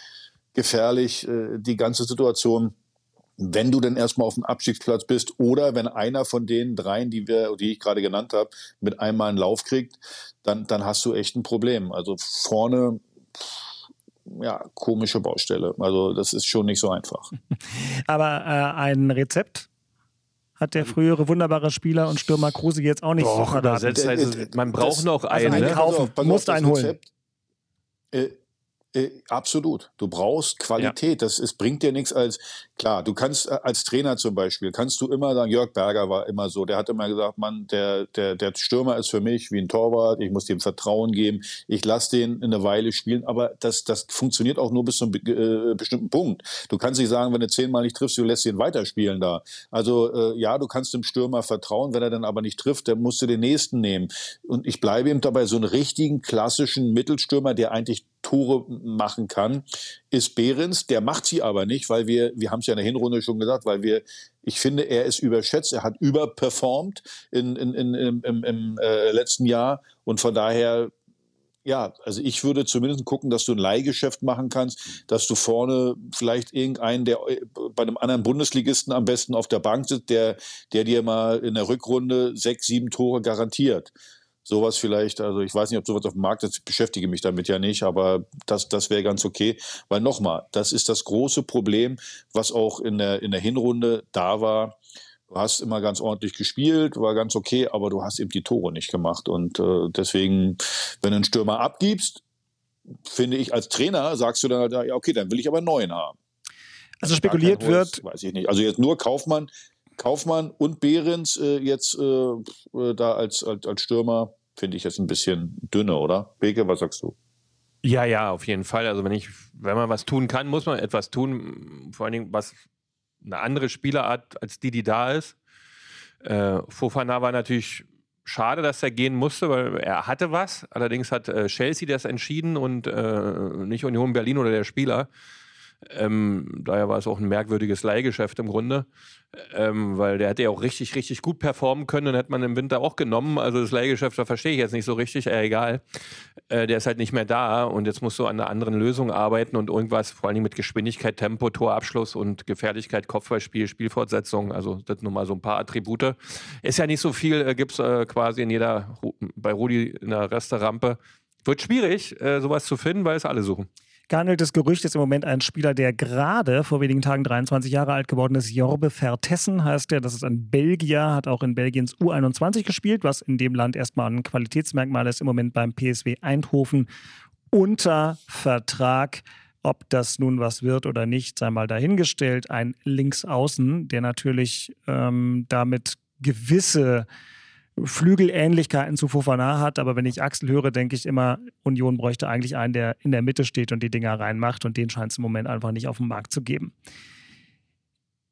gefährlich, äh, die ganze Situation wenn du denn erstmal auf dem Abstiegsplatz bist oder wenn einer von den dreien, die wir, die ich gerade genannt habe, mit einmal einen Lauf kriegt, dann, dann hast du echt ein Problem. Also vorne, ja, komische Baustelle. Also das ist schon nicht so einfach. [laughs] Aber äh, ein Rezept hat der frühere wunderbare Spieler und Stürmer Kruse jetzt auch nicht Doch, so übersetzt, also, man braucht das, noch einen. Also einen ne? kaufen, auf, musst einen holen. Rezept, äh, äh, absolut. Du brauchst Qualität. Ja. Das ist, bringt dir nichts als, klar, du kannst äh, als Trainer zum Beispiel, kannst du immer sagen, Jörg Berger war immer so, der hat immer gesagt, Mann, der, der, der Stürmer ist für mich wie ein Torwart, ich muss dem Vertrauen geben, ich lasse den eine Weile spielen, aber das, das funktioniert auch nur bis zu einem äh, bestimmten Punkt. Du kannst nicht sagen, wenn du zehnmal nicht triffst, du lässt ihn weiterspielen da. Also äh, ja, du kannst dem Stürmer vertrauen, wenn er dann aber nicht trifft, dann musst du den nächsten nehmen. Und ich bleibe eben dabei, so einen richtigen klassischen Mittelstürmer, der eigentlich Tore machen kann, ist Behrens. Der macht sie aber nicht, weil wir, wir haben es ja in der Hinrunde schon gesagt, weil wir, ich finde, er ist überschätzt, er hat überperformt in, in, in, im, im, im äh, letzten Jahr. Und von daher ja, also ich würde zumindest gucken, dass du ein Leihgeschäft machen kannst, dass du vorne vielleicht irgendeinen, der äh, bei einem anderen Bundesligisten am besten auf der Bank sitzt, der, der dir mal in der Rückrunde sechs, sieben Tore garantiert sowas vielleicht, also ich weiß nicht, ob sowas auf dem Markt ist, ich beschäftige mich damit ja nicht, aber das, das wäre ganz okay. Weil nochmal, das ist das große Problem, was auch in der, in der Hinrunde da war. Du hast immer ganz ordentlich gespielt, war ganz okay, aber du hast eben die Tore nicht gemacht. Und äh, deswegen, wenn du einen Stürmer abgibst, finde ich als Trainer, sagst du dann halt, ja, okay, dann will ich aber einen neuen haben. Also spekuliert Holz, wird. Weiß ich nicht. Also jetzt nur Kaufmann, Kaufmann und Behrens äh, jetzt äh, äh, da als, als, als Stürmer finde ich jetzt ein bisschen dünne, oder? Beke, was sagst du? Ja, ja, auf jeden Fall. Also wenn ich, wenn man was tun kann, muss man etwas tun. Vor allen Dingen was eine andere Spielerart als die, die da ist. Äh, Fofana war natürlich schade, dass er gehen musste, weil er hatte was. Allerdings hat äh, Chelsea das entschieden und äh, nicht Union Berlin oder der Spieler. Ähm, daher war es auch ein merkwürdiges Leihgeschäft im Grunde, ähm, weil der hätte ja auch richtig, richtig gut performen können und hätte man im Winter auch genommen. Also das Leihgeschäft, da verstehe ich jetzt nicht so richtig, äh, egal. Äh, der ist halt nicht mehr da und jetzt musst du an einer anderen Lösung arbeiten und irgendwas, vor allem mit Geschwindigkeit, Tempo, Torabschluss und Gefährlichkeit, Kopfballspiel, Spielfortsetzung, also das nur mal so ein paar Attribute. Ist ja nicht so viel, äh, gibt es äh, quasi in jeder, bei Rudi in der Resterampe. Wird schwierig, äh, sowas zu finden, weil es alle suchen gehandelt das Gerücht ist im Moment ein Spieler, der gerade vor wenigen Tagen 23 Jahre alt geworden ist. Jorbe Vertessen heißt er. Das ist ein Belgier, hat auch in Belgiens U21 gespielt, was in dem Land erstmal ein Qualitätsmerkmal ist. Im Moment beim PSW Eindhoven unter Vertrag. Ob das nun was wird oder nicht, sei mal dahingestellt. Ein Linksaußen, der natürlich ähm, damit gewisse Flügelähnlichkeiten zu Fofana hat, aber wenn ich Axel höre, denke ich immer, Union bräuchte eigentlich einen, der in der Mitte steht und die Dinger reinmacht und den scheint es im Moment einfach nicht auf dem Markt zu geben.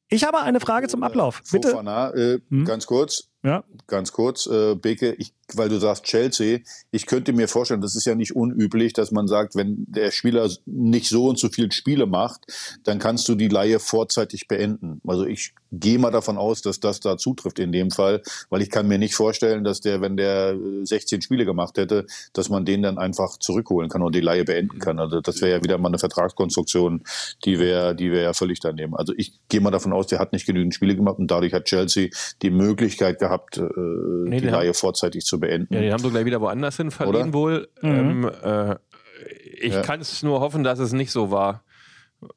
Ich habe eine Frage zum Ablauf. Bitte. Fofana, äh, hm? ganz kurz. Ja. Ganz kurz, äh, Beke, ich, weil du sagst Chelsea, ich könnte mir vorstellen, das ist ja nicht unüblich, dass man sagt, wenn der Spieler nicht so und so viele Spiele macht, dann kannst du die Laie vorzeitig beenden. Also ich gehe mal davon aus, dass das da zutrifft in dem Fall, weil ich kann mir nicht vorstellen, dass der, wenn der 16 Spiele gemacht hätte, dass man den dann einfach zurückholen kann und die Leihe beenden kann. Also das wäre ja wieder mal eine Vertragskonstruktion, die wäre, die wäre ja völlig daneben. Also ich gehe mal davon aus, der hat nicht genügend Spiele gemacht und dadurch hat Chelsea die Möglichkeit gehabt, äh, nee, die Leihe haben, vorzeitig zu beenden. Ja, die haben so gleich wieder woanders hin verliehen Oder? wohl. Mhm. Ähm, äh, ich ja. kann es nur hoffen, dass es nicht so war.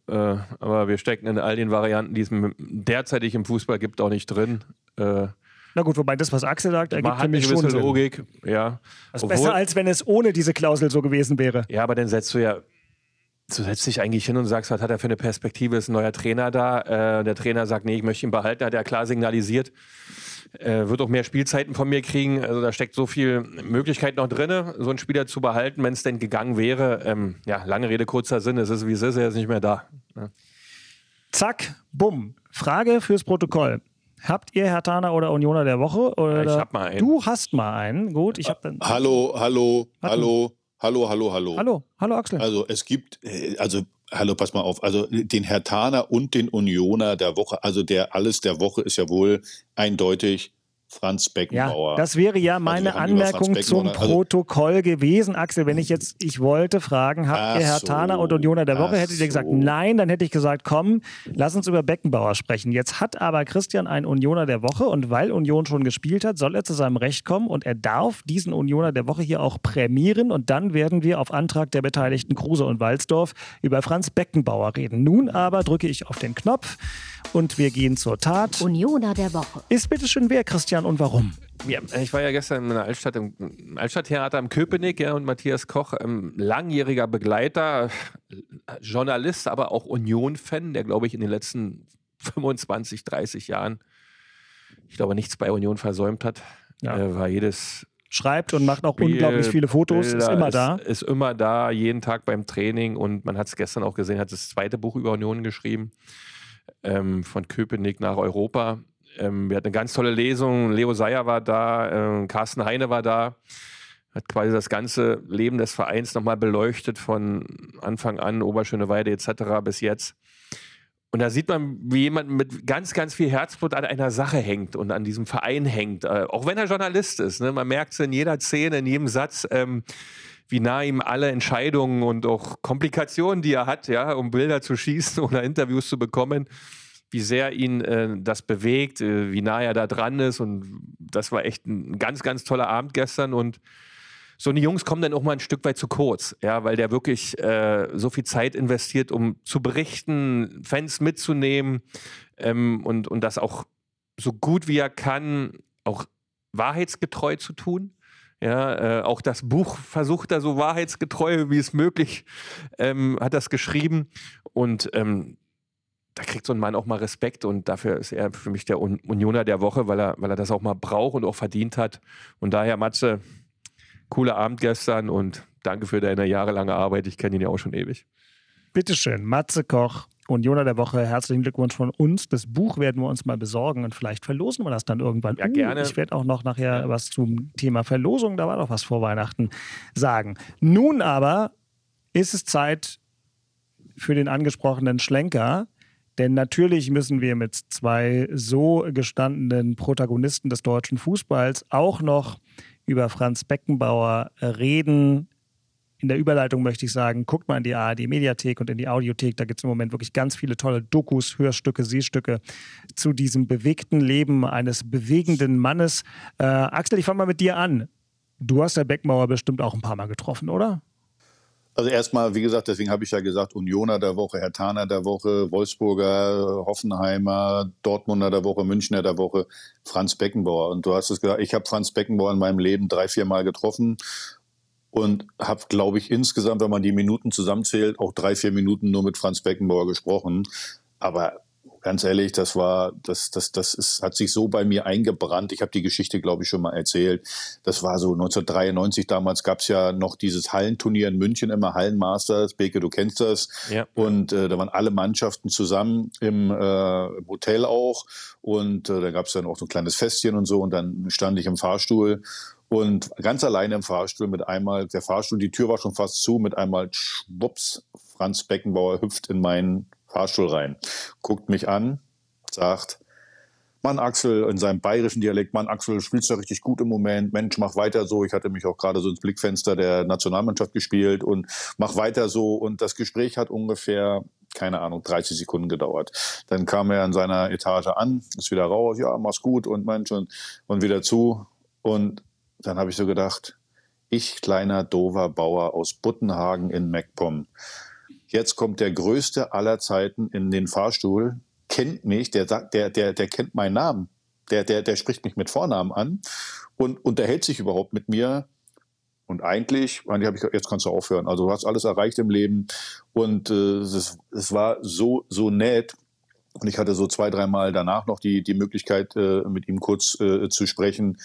Äh, aber wir stecken in all den Varianten, die es derzeitig im Fußball gibt, auch nicht drin. Äh, na gut, wobei das, was Axel sagt, ergibt für mich schon Sinn. Logik, ja. Das ist besser, als wenn es ohne diese Klausel so gewesen wäre. Ja, aber dann setzt du ja, du setzt dich eigentlich hin und sagst, was hat er für eine Perspektive, ist ein neuer Trainer da. Äh, der Trainer sagt, nee, ich möchte ihn behalten, hat er klar signalisiert. Äh, wird auch mehr Spielzeiten von mir kriegen. Also da steckt so viel Möglichkeit noch drin, so einen Spieler zu behalten, wenn es denn gegangen wäre. Ähm, ja, lange Rede, kurzer Sinn. Es ist wie es ist, er ist nicht mehr da. Ja. Zack, bumm. Frage fürs Protokoll. Habt ihr Herr Tana oder Unioner der Woche? Oder ich hab mal einen. Du hast mal einen. Gut, ich hab dann. Hallo, hallo, hallo, hallo, hallo, hallo. Hallo, hallo Axel. Also es gibt, äh, also hallo, pass mal auf. Also den Herr Tana und den Unioner der Woche, also der alles der Woche ist ja wohl eindeutig Franz Beckenbauer. Ja, das wäre ja also meine also Anmerkung zum Protokoll gewesen, Axel. Wenn ich jetzt, ich wollte fragen, habt ihr Herr so, Taner und Unioner der Woche? Hättet ihr gesagt, nein, dann hätte ich gesagt, komm, lass uns über Beckenbauer sprechen. Jetzt hat aber Christian einen Unioner der Woche und weil Union schon gespielt hat, soll er zu seinem Recht kommen und er darf diesen Unioner der Woche hier auch prämieren und dann werden wir auf Antrag der Beteiligten Kruse und Walzdorf über Franz Beckenbauer reden. Nun aber drücke ich auf den Knopf und wir gehen zur Tat. Unioner der Woche. Ist bitteschön wer, Christian, und warum? Ja, ich war ja gestern in der Altstadt im, Altstadttheater im Köpenick ja, und Matthias Koch, ähm, langjähriger Begleiter, Journalist, aber auch Union-Fan, der, glaube ich, in den letzten 25, 30 Jahren, ich glaube, nichts bei Union versäumt hat. Ja. Äh, war jedes schreibt und macht auch Spiel, unglaublich viele Fotos, Bilder, ist immer da. Ist, ist immer da, jeden Tag beim Training und man hat es gestern auch gesehen, hat das zweite Buch über Union geschrieben ähm, von Köpenick nach Europa. Ähm, wir hatten eine ganz tolle Lesung. Leo Seyer war da, äh, Carsten Heine war da, hat quasi das ganze Leben des Vereins nochmal beleuchtet, von Anfang an, Oberschöneweide etc. bis jetzt. Und da sieht man, wie jemand mit ganz, ganz viel Herzblut an einer Sache hängt und an diesem Verein hängt. Äh, auch wenn er Journalist ist. Ne? Man merkt es in jeder Szene, in jedem Satz. Ähm, wie nah ihm alle Entscheidungen und auch Komplikationen, die er hat, ja, um Bilder zu schießen [laughs] oder Interviews zu bekommen, wie sehr ihn äh, das bewegt, äh, wie nah er da dran ist. Und das war echt ein ganz, ganz toller Abend gestern. Und so eine Jungs kommen dann auch mal ein Stück weit zu kurz, ja, weil der wirklich äh, so viel Zeit investiert, um zu berichten, Fans mitzunehmen ähm, und, und das auch so gut wie er kann, auch wahrheitsgetreu zu tun. Ja, äh, auch das Buch versucht er so wahrheitsgetreu wie es möglich, ähm, hat das geschrieben. Und ähm, da kriegt so ein Mann auch mal Respekt und dafür ist er für mich der Unioner der Woche, weil er, weil er das auch mal braucht und auch verdient hat. Und daher, Matze, cooler Abend gestern und danke für deine jahrelange Arbeit. Ich kenne ihn ja auch schon ewig. Bitteschön, Matze Koch, Unioner der Woche, herzlichen Glückwunsch von uns. Das Buch werden wir uns mal besorgen und vielleicht verlosen wir das dann irgendwann. Ja, uh, gerne. Ich werde auch noch nachher was zum Thema Verlosung, da war doch was vor Weihnachten, sagen. Nun aber ist es Zeit für den angesprochenen Schlenker. Denn natürlich müssen wir mit zwei so gestandenen Protagonisten des deutschen Fußballs auch noch über Franz Beckenbauer reden, in der Überleitung möchte ich sagen, guckt mal in die ARD-Mediathek und in die Audiothek. Da gibt es im Moment wirklich ganz viele tolle Dokus, Hörstücke, Sehstücke zu diesem bewegten Leben eines bewegenden Mannes. Äh, Axel, ich fange mal mit dir an. Du hast der Beckmauer bestimmt auch ein paar Mal getroffen, oder? Also erstmal, wie gesagt, deswegen habe ich ja gesagt, Unioner der Woche, Herr Hertaner der Woche, Wolfsburger, Hoffenheimer, Dortmunder der Woche, Münchner der Woche, Franz Beckenbauer. Und du hast es gesagt, ich habe Franz Beckenbauer in meinem Leben drei, vier Mal getroffen und habe, glaube ich, insgesamt, wenn man die Minuten zusammenzählt, auch drei, vier Minuten nur mit Franz Beckenbauer gesprochen. Aber ganz ehrlich, das war, das, das, das ist, hat sich so bei mir eingebrannt. Ich habe die Geschichte, glaube ich, schon mal erzählt. Das war so 1993, damals gab es ja noch dieses Hallenturnier in München, immer Hallenmasters. Beke, du kennst das. Ja. Und äh, da waren alle Mannschaften zusammen im, äh, im Hotel auch. Und äh, da gab es dann auch so ein kleines Festchen und so. Und dann stand ich im Fahrstuhl und ganz alleine im Fahrstuhl mit einmal, der Fahrstuhl, die Tür war schon fast zu, mit einmal schwupps, Franz Beckenbauer hüpft in meinen Fahrstuhl rein, guckt mich an, sagt, Mann Axel in seinem bayerischen Dialekt, Mann Axel, spielst du richtig gut im Moment, Mensch, mach weiter so. Ich hatte mich auch gerade so ins Blickfenster der Nationalmannschaft gespielt und mach weiter so. Und das Gespräch hat ungefähr, keine Ahnung, 30 Sekunden gedauert. Dann kam er an seiner Etage an, ist wieder raus, ja, mach's gut und Mensch und, und wieder zu. Und dann habe ich so gedacht, ich kleiner dover Bauer aus Buttenhagen in MacPom. Jetzt kommt der größte aller Zeiten in den Fahrstuhl, kennt mich, der der, der, der kennt meinen Namen. Der, der, der spricht mich mit Vornamen an und unterhält sich überhaupt mit mir. Und eigentlich, eigentlich habe ich, jetzt kannst du aufhören. Also du hast alles erreicht im Leben und äh, es, es war so, so nett. Und ich hatte so zwei, dreimal danach noch die, die Möglichkeit, äh, mit ihm kurz äh, zu sprechen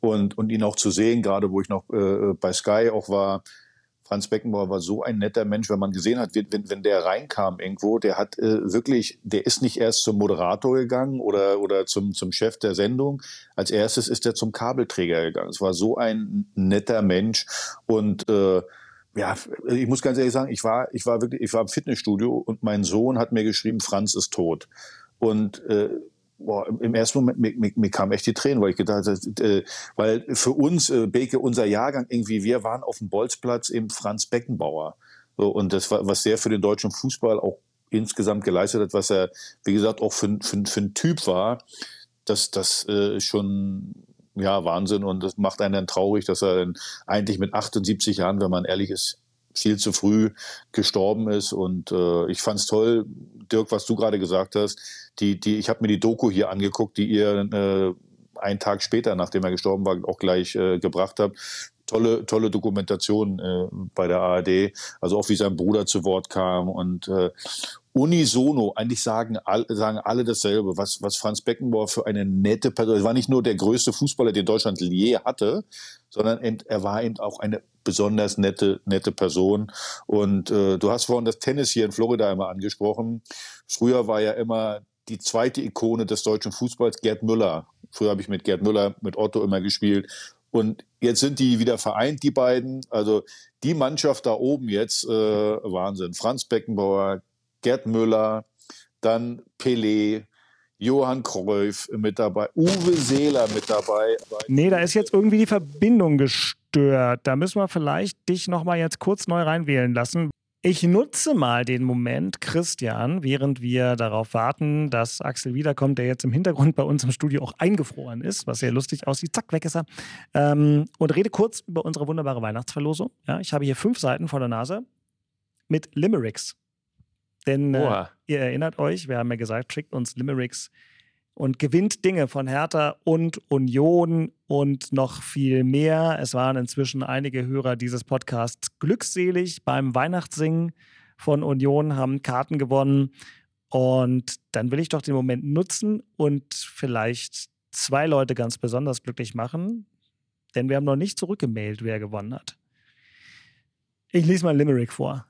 und, und ihn auch zu sehen, gerade wo ich noch äh, bei Sky auch war. Franz Beckenbauer war so ein netter Mensch, wenn man gesehen hat, wenn, wenn der reinkam irgendwo, der hat äh, wirklich, der ist nicht erst zum Moderator gegangen oder, oder zum, zum Chef der Sendung. Als erstes ist er zum Kabelträger gegangen. Es war so ein netter Mensch und äh, ja, ich muss ganz ehrlich sagen, ich war, ich war wirklich, ich war im Fitnessstudio und mein Sohn hat mir geschrieben, Franz ist tot. Und äh, boah, im ersten Moment mir, mir, mir kam echt die Tränen, weil ich gedacht habe, äh, weil für uns, äh, Beke, unser Jahrgang irgendwie, wir waren auf dem Bolzplatz eben Franz Beckenbauer. So, und das war, was der für den deutschen Fußball auch insgesamt geleistet hat, was er, wie gesagt, auch für, für, für ein Typ war, das, das äh, schon ja Wahnsinn und das macht einen dann traurig, dass er dann eigentlich mit 78 Jahren, wenn man ehrlich ist, viel zu früh gestorben ist. Und äh, ich fand's toll, Dirk, was du gerade gesagt hast. Die, die, ich habe mir die Doku hier angeguckt, die ihr äh, einen Tag später, nachdem er gestorben war, auch gleich äh, gebracht habt. Tolle, tolle Dokumentation äh, bei der ARD. Also auch wie sein Bruder zu Wort kam und äh, unisono, eigentlich sagen, all, sagen alle dasselbe, was, was Franz Beckenbauer für eine nette Person, er war nicht nur der größte Fußballer, den Deutschland je hatte, sondern er war eben auch eine besonders nette, nette Person. Und äh, du hast vorhin das Tennis hier in Florida immer angesprochen. Früher war ja immer die zweite Ikone des deutschen Fußballs Gerd Müller. Früher habe ich mit Gerd Müller, mit Otto immer gespielt. Und jetzt sind die wieder vereint, die beiden. Also die Mannschaft da oben jetzt, äh, Wahnsinn. Franz Beckenbauer, Gerd Müller, dann Pelé, Johann Cruyff mit dabei, Uwe Seeler mit dabei. Nee, da ist jetzt irgendwie die Verbindung gestört. Da müssen wir vielleicht dich nochmal jetzt kurz neu reinwählen lassen. Ich nutze mal den Moment, Christian, während wir darauf warten, dass Axel wiederkommt, der jetzt im Hintergrund bei uns im Studio auch eingefroren ist, was sehr lustig aussieht. Zack, weg ist er. Ähm, und rede kurz über unsere wunderbare Weihnachtsverlosung. Ja, ich habe hier fünf Seiten vor der Nase mit Limericks. Denn äh, ihr erinnert euch, wir haben ja gesagt, schickt uns Limericks und gewinnt Dinge von Hertha und Union und noch viel mehr. Es waren inzwischen einige Hörer dieses Podcasts glückselig beim Weihnachtssingen von Union, haben Karten gewonnen. Und dann will ich doch den Moment nutzen und vielleicht zwei Leute ganz besonders glücklich machen, denn wir haben noch nicht zurückgemailt, wer gewonnen hat. Ich lese mal Limerick vor.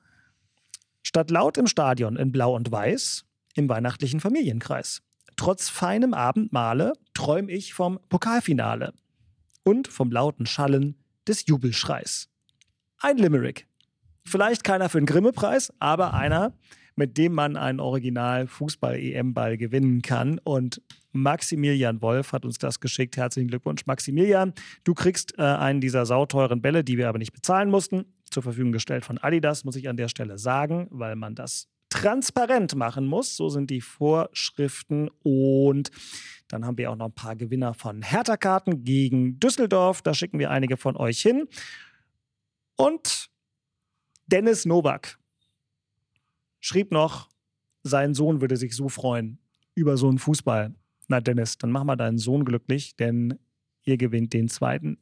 Statt laut im Stadion in Blau und Weiß im weihnachtlichen Familienkreis. Trotz feinem Abendmahle träume ich vom Pokalfinale und vom lauten Schallen des Jubelschreis. Ein Limerick. Vielleicht keiner für den Grimme-Preis, aber einer, mit dem man einen Original-Fußball-EM-Ball gewinnen kann. Und Maximilian Wolf hat uns das geschickt. Herzlichen Glückwunsch, Maximilian. Du kriegst äh, einen dieser sauteuren Bälle, die wir aber nicht bezahlen mussten zur Verfügung gestellt von Adidas, muss ich an der Stelle sagen, weil man das transparent machen muss. So sind die Vorschriften. Und dann haben wir auch noch ein paar Gewinner von Hertha-Karten gegen Düsseldorf. Da schicken wir einige von euch hin. Und Dennis Nowak schrieb noch, sein Sohn würde sich so freuen über so einen Fußball. Na, Dennis, dann mach mal deinen Sohn glücklich, denn ihr gewinnt den zweiten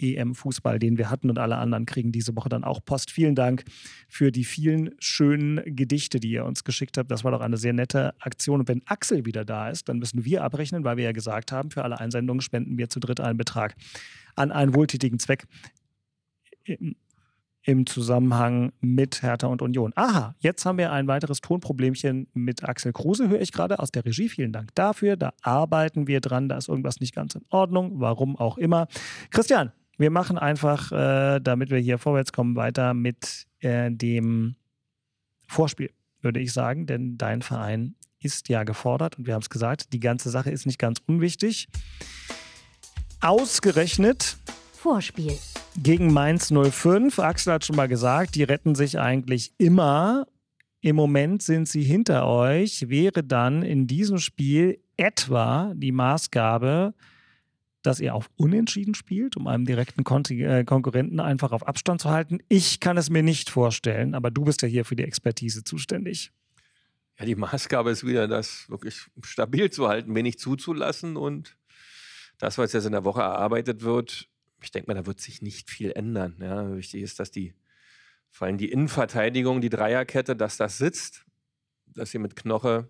EM-Fußball, den wir hatten und alle anderen kriegen diese Woche dann auch Post. Vielen Dank für die vielen schönen Gedichte, die ihr uns geschickt habt. Das war doch eine sehr nette Aktion. Und wenn Axel wieder da ist, dann müssen wir abrechnen, weil wir ja gesagt haben, für alle Einsendungen spenden wir zu dritt einen Betrag an einen wohltätigen Zweck im Zusammenhang mit Hertha und Union. Aha, jetzt haben wir ein weiteres Tonproblemchen mit Axel Kruse, höre ich gerade aus der Regie. Vielen Dank dafür. Da arbeiten wir dran. Da ist irgendwas nicht ganz in Ordnung, warum auch immer. Christian, wir machen einfach, äh, damit wir hier vorwärts kommen, weiter mit äh, dem Vorspiel, würde ich sagen, denn dein Verein ist ja gefordert und wir haben es gesagt, die ganze Sache ist nicht ganz unwichtig. Ausgerechnet Vorspiel. gegen Mainz 05. Axel hat schon mal gesagt, die retten sich eigentlich immer. Im Moment sind sie hinter euch. Wäre dann in diesem Spiel etwa die Maßgabe, dass ihr auf Unentschieden spielt, um einem direkten Kon äh, Konkurrenten einfach auf Abstand zu halten? Ich kann es mir nicht vorstellen, aber du bist ja hier für die Expertise zuständig. Ja, die Maßgabe ist wieder, das wirklich stabil zu halten, wenig zuzulassen und das, was jetzt in der Woche erarbeitet wird, ich denke mal, da wird sich nicht viel ändern. Ja, wichtig ist, dass die, vor allem die Innenverteidigung, die Dreierkette, dass das sitzt, dass sie mit Knoche,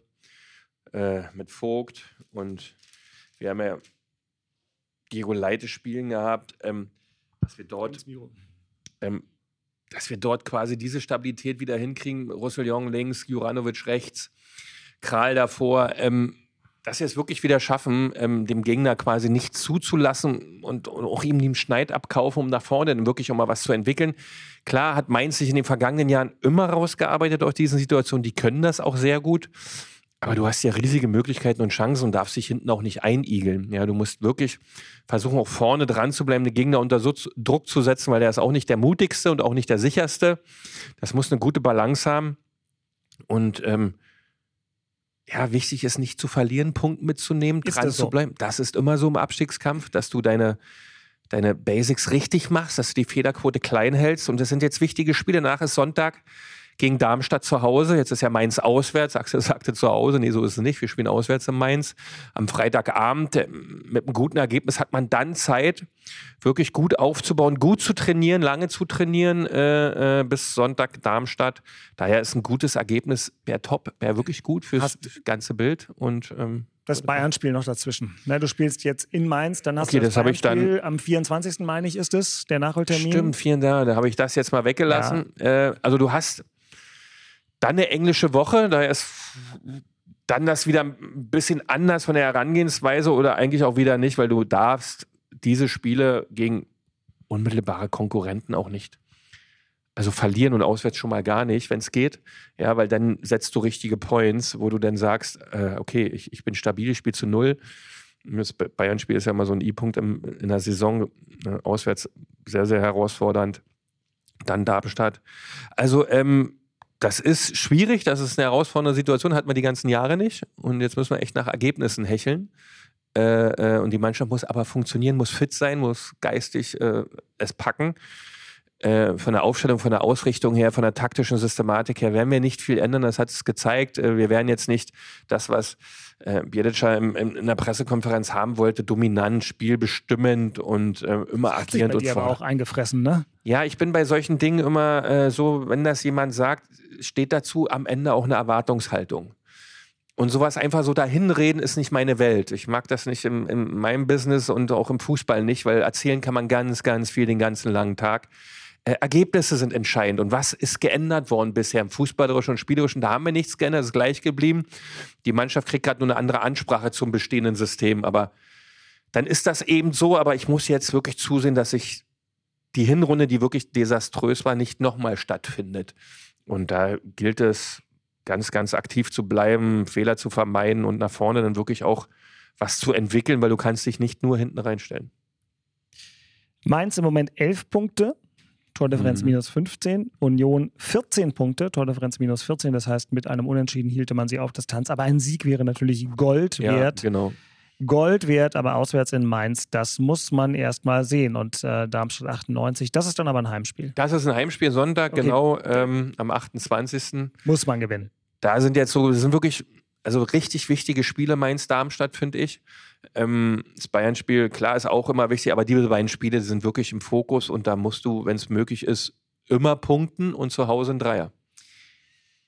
äh, mit Vogt und wir haben ja Diego Leite spielen gehabt, ähm, dass wir dort ähm, dass wir dort quasi diese Stabilität wieder hinkriegen. Roussillon links, Juranovic rechts, Kral davor. Ähm, dass wir es wirklich wieder schaffen, ähm, dem Gegner quasi nicht zuzulassen und, und, auch ihm den Schneid abkaufen, um nach vorne dann wirklich auch mal was zu entwickeln. Klar hat Mainz sich in den vergangenen Jahren immer rausgearbeitet aus diesen Situationen. Die können das auch sehr gut. Aber du hast ja riesige Möglichkeiten und Chancen und darfst dich hinten auch nicht einigeln. Ja, du musst wirklich versuchen, auch vorne dran zu bleiben, den Gegner unter so Druck zu setzen, weil der ist auch nicht der mutigste und auch nicht der sicherste. Das muss eine gute Balance haben. Und ähm, ja, wichtig ist nicht zu verlieren, Punkt mitzunehmen, Ist dran so? zu bleiben. Das ist immer so im Abstiegskampf, dass du deine, deine Basics richtig machst, dass du die Fehlerquote klein hältst. Und das sind jetzt wichtige Spiele. Nach ist Sonntag gegen Darmstadt zu Hause. Jetzt ist ja Mainz auswärts. Axel sagte zu Hause. Nee, so ist es nicht. Wir spielen auswärts in Mainz. Am Freitagabend äh, mit einem guten Ergebnis hat man dann Zeit, wirklich gut aufzubauen, gut zu trainieren, lange zu trainieren äh, äh, bis Sonntag Darmstadt. Daher ist ein gutes Ergebnis, wäre top, wäre wirklich gut fürs Hast- ganze Bild. Und ähm, Das Bayern-Spiel noch dazwischen. Ne, du spielst jetzt in Mainz, dann hast Okay, du das, das dann- Bayern-Spiel Am 24. meine ich, ist es, der Nachholtermin. Stimmt, vielen Dank. Da habe ich das jetzt mal weggelassen. Äh, also du hast dann eine englische Woche, da ist dann das wieder ein bisschen anders von der Herangehensweise oder eigentlich auch wieder nicht, weil du darfst diese Spiele gegen unmittelbare Konkurrenten auch nicht. Also verlieren und auswärts schon mal gar nicht, wenn es geht. Ja, weil dann setzt du richtige Points, wo du dann sagst, äh, okay, ich, ich bin stabil, ich spiele zu null. Das Bayern-Spiel ist ja immer so ein I-Punkt in der Saison, äh, auswärts sehr, sehr herausfordernd. Dann Darmstadt. Also, ähm, das ist schwierig, das ist eine herausfordernde Situation, hat man die ganzen Jahre nicht. Und jetzt müssen wir echt nach Ergebnissen hecheln. Äh, äh, und die Mannschaft muss aber funktionieren, muss fit sein, muss geistig äh, es packen. Äh, von der Aufstellung, von der Ausrichtung her, von der taktischen Systematik her werden wir nicht viel ändern. Das hat es gezeigt. Äh, wir werden jetzt nicht das, was äh, im, im, in der Pressekonferenz haben wollte, dominant, spielbestimmend und äh, immer Hat sich agierend bei und dir aber auch eingefressen, ne? Ja, ich bin bei solchen Dingen immer äh, so, wenn das jemand sagt, steht dazu am Ende auch eine Erwartungshaltung. Und sowas einfach so dahinreden ist nicht meine Welt. Ich mag das nicht im, in meinem Business und auch im Fußball nicht, weil erzählen kann man ganz, ganz viel den ganzen langen Tag. Äh, Ergebnisse sind entscheidend. Und was ist geändert worden bisher im Fußballerischen und Spielerischen? Da haben wir nichts geändert, ist gleich geblieben. Die Mannschaft kriegt gerade nur eine andere Ansprache zum bestehenden System. Aber dann ist das eben so. Aber ich muss jetzt wirklich zusehen, dass ich die Hinrunde, die wirklich desaströs war, nicht nochmal stattfindet. Und da gilt es, ganz, ganz aktiv zu bleiben, Fehler zu vermeiden und nach vorne dann wirklich auch was zu entwickeln, weil du kannst dich nicht nur hinten reinstellen. Mainz im Moment 11 Punkte, Tordifferenz Mhm. minus 15. Union 14 Punkte, Tordifferenz minus 14. Das heißt, mit einem Unentschieden hielte man sie auf Distanz. Aber ein Sieg wäre natürlich Gold wert. genau. Gold wert, aber auswärts in Mainz, das muss man erst mal sehen. Und äh, Darmstadt 98, das ist dann aber ein Heimspiel. Das ist ein Heimspiel Sonntag, Okay. genau, ähm, am 28. Muss man gewinnen. da sind jetzt so, das sind wirklich, also richtig wichtige Spiele Mainz-Darmstadt, finde ich. Ähm, das Bayern-Spiel, klar, ist auch immer wichtig, aber diese beiden Spiele sind wirklich im Fokus und da musst du, wenn es möglich ist, immer punkten und zu Hause ein Dreier.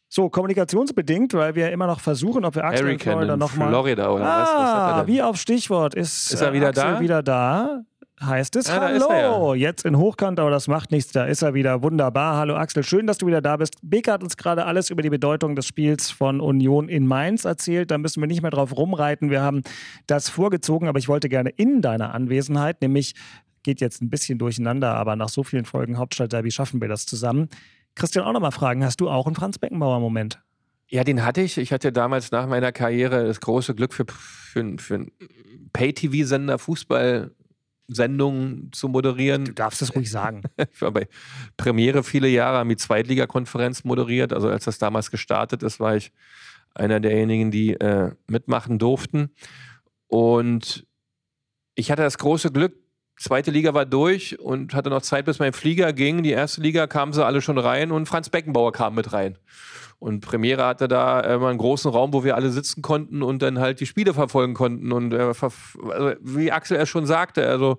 So, kommunikationsbedingt, weil wir immer noch versuchen, ob wir Axel in Hurricane Florida in nochmal. Florida oder was? was hat er Ah, wie auf Stichwort ist, Ist er äh, wieder Axel da? wieder da. Heißt es, Ah, hallo, er jetzt in Hochkant, aber das macht nichts, da ist er wieder, wunderbar. Hallo Axel, schön, dass du wieder da bist. Beke hat uns gerade alles über die Bedeutung des Spiels von Union in Mainz erzählt, da müssen wir nicht mehr drauf rumreiten, wir haben das vorgezogen, aber ich wollte gerne in deiner Anwesenheit, nämlich geht jetzt ein bisschen durcheinander, aber nach so vielen Folgen Hauptstadtderby schaffen wir das zusammen. Christian auch nochmal fragen, hast du auch einen Franz Beckenbauer-Moment? Ja, den hatte ich. Ich hatte damals nach meiner Karriere das große Glück für, für, für einen Pay-TV-Sender Fußball Sendungen zu moderieren. Du darfst es ruhig sagen. [laughs] ich war bei Premiere viele Jahre, haben die Zweitligakonferenz moderiert. Also als das damals gestartet ist, war ich einer derjenigen, die äh, mitmachen durften. Und ich hatte das große Glück, zweite Liga war durch und hatte noch Zeit, bis mein Flieger ging. Die erste Liga kamen sie alle schon rein und Franz Beckenbauer kam mit rein. Und Premiere hatte da immer einen großen Raum, wo wir alle sitzen konnten und dann halt die Spiele verfolgen konnten. Und also, wie Axel er schon sagte, also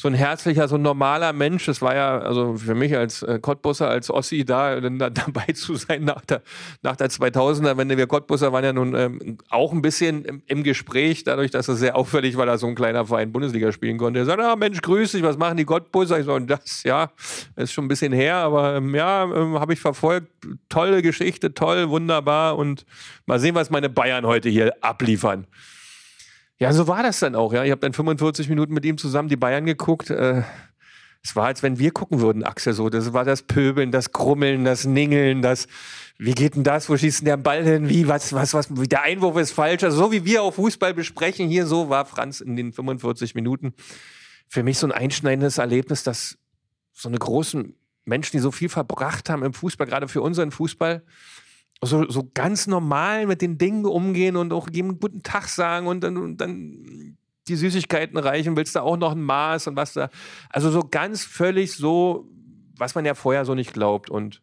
so ein herzlicher, so ein normaler Mensch. Das war ja, also für mich als äh, Cottbusser, als Ossi da, da [laughs] dabei zu sein nach der, nach der 2000er, wenn wir Cottbusser waren ja nun ähm, auch ein bisschen im, im, Gespräch, dadurch, dass es sehr auffällig war, dass so ein kleiner Verein Bundesliga spielen konnte. Er sagt, ah, Mensch, grüß dich, was machen die Cottbusser? Ich so, das, ja, ist schon ein bisschen her, aber ähm, ja, ähm, habe ich verfolgt. Tolle Geschichte, toll, wunderbar und mal sehen, was meine Bayern heute hier abliefern. Ja, so war das dann auch. Ja, ich habe dann 45 Minuten mit ihm zusammen die Bayern geguckt. Äh, es war, als wenn wir gucken würden, Axel. So, das war das Pöbeln, das Krummeln, das Ningeln, das. Wie geht denn das? Wo schießt denn der Ball hin? Wie, was, was, was? Der Einwurf ist falsch. Also, so wie wir auch Fußball besprechen, hier so war Franz in den 45 Minuten. Für mich so ein einschneidendes Erlebnis, dass so eine großen Menschen, die so viel verbracht haben im Fußball, gerade für unseren Fußball, so, so ganz normal mit den Dingen umgehen und auch jedem guten Tag sagen und dann, und dann die Süßigkeiten reichen, willst du auch noch ein Maß und was da. Also so ganz völlig so, was man ja vorher so nicht glaubt. Und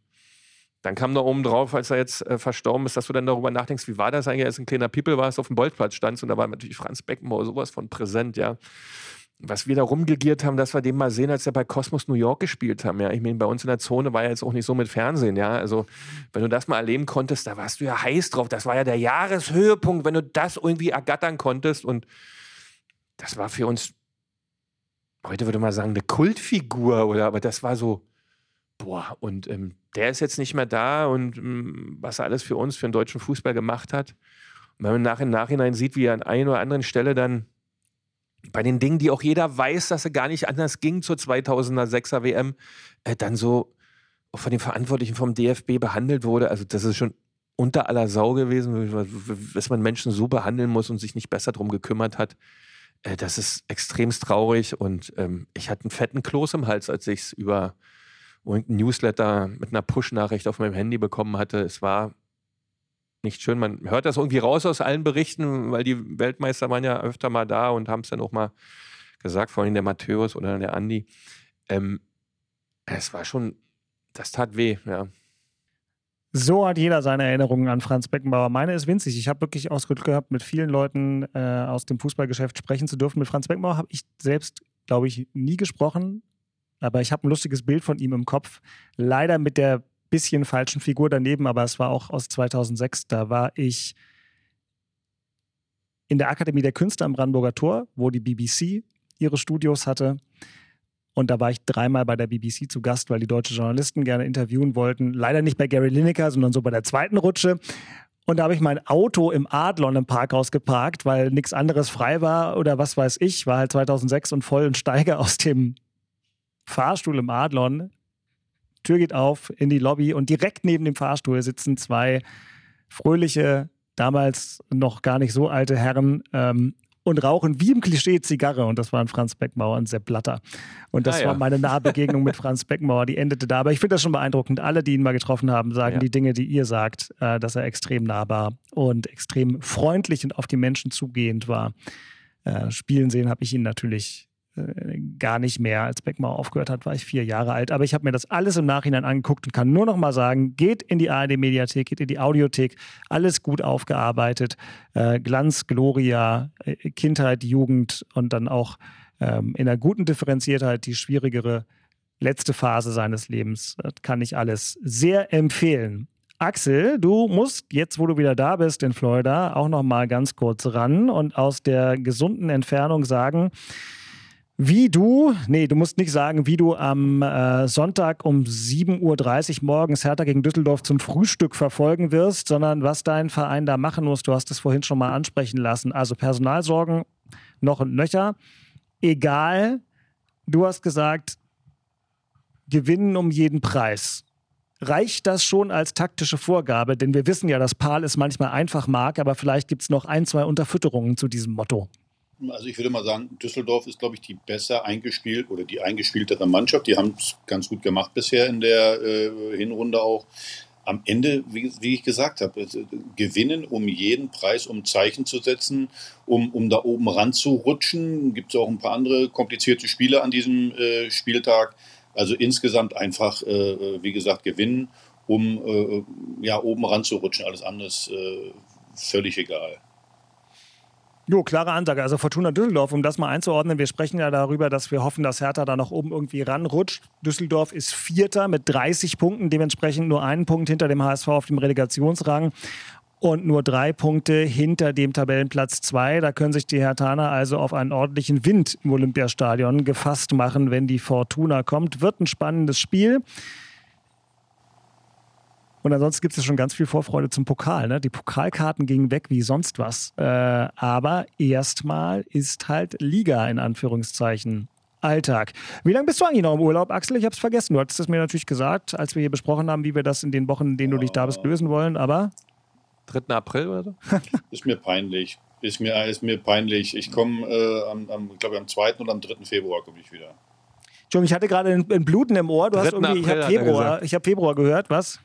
dann kam da oben drauf, als er jetzt äh, verstorben ist, dass du dann darüber nachdenkst, wie war das eigentlich, als ein kleiner People war, auf dem Bolzplatz standst und da war natürlich Franz Beckenbauer sowas von präsent, ja was wir da rumgegiert haben, dass wir den mal sehen, als wir bei Cosmos New York gespielt haben. Ja, ich meine, bei uns in der Zone war ja jetzt auch nicht so mit Fernsehen. Ja, also wenn du das mal erleben konntest, da warst du ja heiß drauf. Das war ja der Jahreshöhepunkt, wenn du das irgendwie ergattern konntest. Und das war für uns, heute würde man sagen, eine Kultfigur oder, aber das war so, boah, und ähm, der ist jetzt nicht mehr da und ähm, was er alles für uns, für den deutschen Fußball gemacht hat. Und wenn man nach im Nachhinein sieht, wie er an einer oder anderen Stelle dann bei den Dingen, die auch jeder weiß, dass er gar nicht anders ging zur 2006er WM, äh, dann so von den Verantwortlichen vom DFB behandelt wurde. Also das ist schon unter aller Sau gewesen, dass man Menschen so behandeln muss und sich nicht besser darum gekümmert hat. Äh, das ist extremst traurig und ähm, ich hatte einen fetten Kloß im Hals, als ich es über irgendein Newsletter mit einer Push-Nachricht auf meinem Handy bekommen hatte. Es war nicht schön. Man hört das irgendwie raus aus allen Berichten, weil die Weltmeister waren ja öfter mal da und haben es dann auch mal gesagt, vorhin der Matthäus oder der Andi. Ähm, es war schon, das tat weh, ja. So hat jeder seine Erinnerungen an Franz Beckenbauer. Meine ist winzig. Ich habe wirklich Ausglück gehabt, mit vielen Leuten äh, aus dem Fußballgeschäft sprechen zu dürfen. Mit Franz Beckenbauer habe ich selbst, glaube ich, nie gesprochen. Aber ich habe ein lustiges Bild von ihm im Kopf. Leider mit der bisschen falschen Figur daneben, aber es war auch aus 2006. Da war ich in der Akademie der Künste am Brandenburger Tor, wo die BBC ihre Studios hatte. Und da war ich dreimal bei der BBC zu Gast, weil die deutsche Journalisten gerne interviewen wollten. Leider nicht bei Gary Lineker, sondern so bei der zweiten Rutsche. Und da habe ich mein Auto im Adlon im Parkhaus geparkt, weil nichts anderes frei war oder was weiß ich. War halt 2006 und voll und steige aus dem Fahrstuhl im Adlon Tür geht auf in die Lobby und direkt neben dem Fahrstuhl sitzen zwei fröhliche, damals noch gar nicht so alte Herren ähm, und rauchen wie im Klischee Zigarre. Und das waren Franz Beckenbauer und Sepp Blatter. Und das ah, ja. war meine Nahbegegnung mit Franz Beckenbauer, die endete da. Aber ich finde das schon beeindruckend. Alle, die ihn mal getroffen haben, sagen ja. die Dinge, die ihr sagt, äh, dass er extrem nahbar und extrem freundlich und auf die Menschen zugehend war. Äh, spielen sehen habe ich ihn natürlich äh, gar nicht mehr. Als Beckmauer aufgehört hat, war ich vier Jahre alt. Aber ich habe mir das alles im Nachhinein angeguckt und kann nur noch mal sagen, geht in die ARD-Mediathek, geht in die Audiothek, alles gut aufgearbeitet. Äh, Glanz, Gloria, äh, Kindheit, Jugend und dann auch ähm, in einer guten Differenziertheit die schwierigere letzte Phase seines Lebens. Das kann ich alles sehr empfehlen. Axel, du musst jetzt, wo du wieder da bist in Florida, auch noch mal ganz kurz ran und aus der gesunden Entfernung sagen, wie du, nee, du musst nicht sagen, wie du am äh, Sonntag um 7.30 Uhr morgens Hertha gegen Düsseldorf zum Frühstück verfolgen wirst, sondern was dein Verein da machen muss. Du hast es vorhin schon mal ansprechen lassen. Also Personalsorgen noch und nöcher. Egal, du hast gesagt, gewinnen um jeden Preis. Reicht das schon als taktische Vorgabe? Denn wir wissen ja, dass Paul es manchmal einfach mag, aber vielleicht gibt es noch ein, zwei Unterfütterungen zu diesem Motto. Also ich würde mal sagen, Düsseldorf ist, glaube ich, die besser eingespielt oder die eingespieltere Mannschaft. Die haben es ganz gut gemacht bisher in der äh, Hinrunde auch. Am Ende, wie, wie ich gesagt habe, äh, gewinnen um jeden Preis, um Zeichen zu setzen, um, um da oben ranzurutschen. Gibt es auch ein paar andere komplizierte Spiele an diesem äh, Spieltag. Also insgesamt einfach, äh, wie gesagt, gewinnen, um äh, ja, oben ranzurutschen. Alles andere ist äh, völlig egal. Jo, klare Ansage. Also Fortuna Düsseldorf, um das mal einzuordnen, wir sprechen ja darüber, dass wir hoffen, dass Hertha da noch oben irgendwie ranrutscht. Düsseldorf ist Vierter mit 30 Punkten, dementsprechend nur einen Punkt hinter dem HSV auf dem Relegationsrang und nur drei Punkte hinter dem Tabellenplatz 2. Da können sich die Hertaner also auf einen ordentlichen Wind im Olympiastadion gefasst machen, wenn die Fortuna kommt. Wird ein spannendes Spiel. Und ansonsten gibt es ja schon ganz viel Vorfreude zum Pokal. Ne? Die Pokalkarten gingen weg wie sonst was. Äh, aber erstmal ist halt Liga in Anführungszeichen Alltag. Wie lange bist du eigentlich noch im Urlaub, Axel? Ich habe es vergessen. Du hattest es mir natürlich gesagt, als wir hier besprochen haben, wie wir das in den Wochen, in denen du dich da bist, lösen wollen. Aber 3. April oder so? [laughs] ist mir peinlich. Ist mir, ist mir peinlich. Ich komme äh, am, am, glaube am 2. oder am 3. Februar komme ich wieder. Entschuldigung, ich hatte gerade ein, ein Bluten im Ohr. Du hast irgendwie, ich habe Februar, hab Februar gehört, was?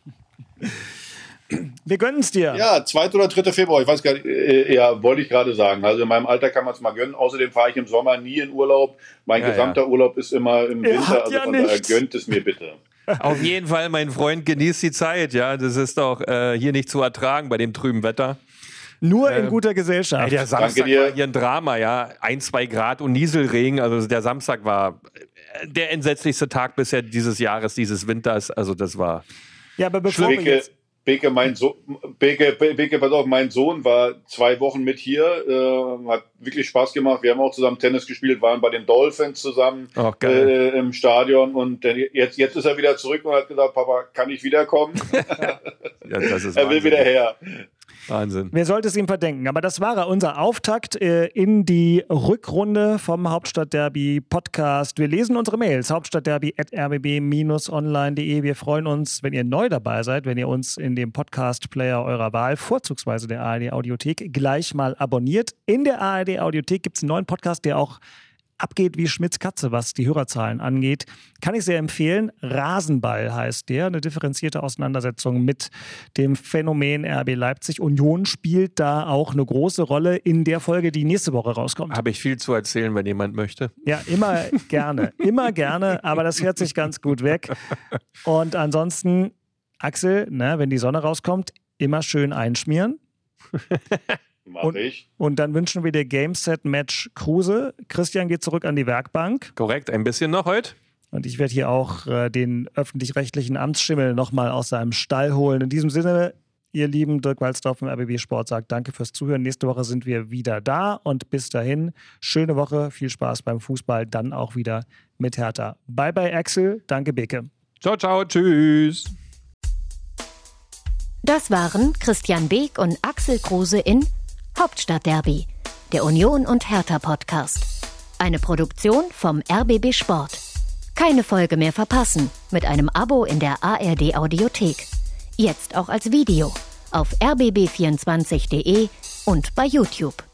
Wir gönnen es dir. Ja, 2. oder 3. Februar, ich weiß gar nicht, äh, ja, wollte ich gerade sagen. Also in meinem Alter kann man es mal gönnen. Außerdem fahre ich im Sommer nie in Urlaub. Mein ja, gesamter ja. Urlaub ist immer im er Winter, also ja von nichts. daher gönnt es mir bitte. Auf jeden Fall, mein Freund, genießt die Zeit, ja. Das ist doch äh, hier nicht zu ertragen bei dem trüben Wetter. Nur in ähm, guter Gesellschaft. Ey, der Samstag war hier ein Drama, ja. Ein, zwei Grad und Nieselregen. Also der Samstag war der entsetzlichste Tag bisher dieses Jahres, dieses Winters. Also das war. Ja, aber bevor Beke, wir jetzt Beke, mein so Beke, Beke, pass auf, mein Sohn war zwei Wochen mit hier, äh, hat wirklich Spaß gemacht. Wir haben auch zusammen Tennis gespielt, waren bei den Dolphins zusammen oh, äh, im Stadion und jetzt, jetzt ist er wieder zurück und hat gesagt, Papa, kann ich wiederkommen? [laughs] ja, [laughs] er will wieder her. Wahnsinn. Wer sollte es ihm verdenken? Aber das war unser Auftakt äh, in die Rückrunde vom Hauptstadtderby Podcast. Wir lesen unsere Mails hauptstadtderby@rbb-online.de. Wir freuen uns, wenn ihr neu dabei seid, wenn ihr uns in dem Podcast Player eurer Wahl, vorzugsweise der ARD Audiothek, gleich mal abonniert. In der ARD Audiothek gibt es einen neuen Podcast, der auch abgeht wie Schmitz Katze, was die Hörerzahlen angeht. Kann ich sehr empfehlen. Rasenball heißt der. Eine differenzierte Auseinandersetzung mit dem Phänomen RB Leipzig. Union spielt da auch eine große Rolle in der Folge, die nächste Woche rauskommt. Habe ich viel zu erzählen, wenn jemand möchte. Ja, immer gerne. Immer gerne. Aber das hört sich ganz gut weg. Und ansonsten, Axel, ne, wenn die Sonne rauskommt, immer schön einschmieren. Mach und, ich. Und dann wünschen wir dir Game Set Match Kruse. Christian geht zurück an die Werkbank. Korrekt, ein bisschen noch heute. Und ich werde hier auch äh, den öffentlich-rechtlichen Amtsschimmel nochmal aus seinem Stall holen. In diesem Sinne, ihr lieben Dirk Walzdorf vom RBB Sport sagt danke fürs Zuhören. Nächste Woche sind wir wieder da und bis dahin, schöne Woche, viel Spaß beim Fußball, dann auch wieder mit Hertha. Bye bye Axel, danke Beke. Ciao, ciao, tschüss. Das waren Christian Beek und Axel Kruse in Hauptstadtderby, der Union und Hertha Podcast. Eine Produktion vom RBB Sport. Keine Folge mehr verpassen mit einem Abo in der ARD Audiothek. Jetzt auch als Video auf rbb24.de und bei YouTube.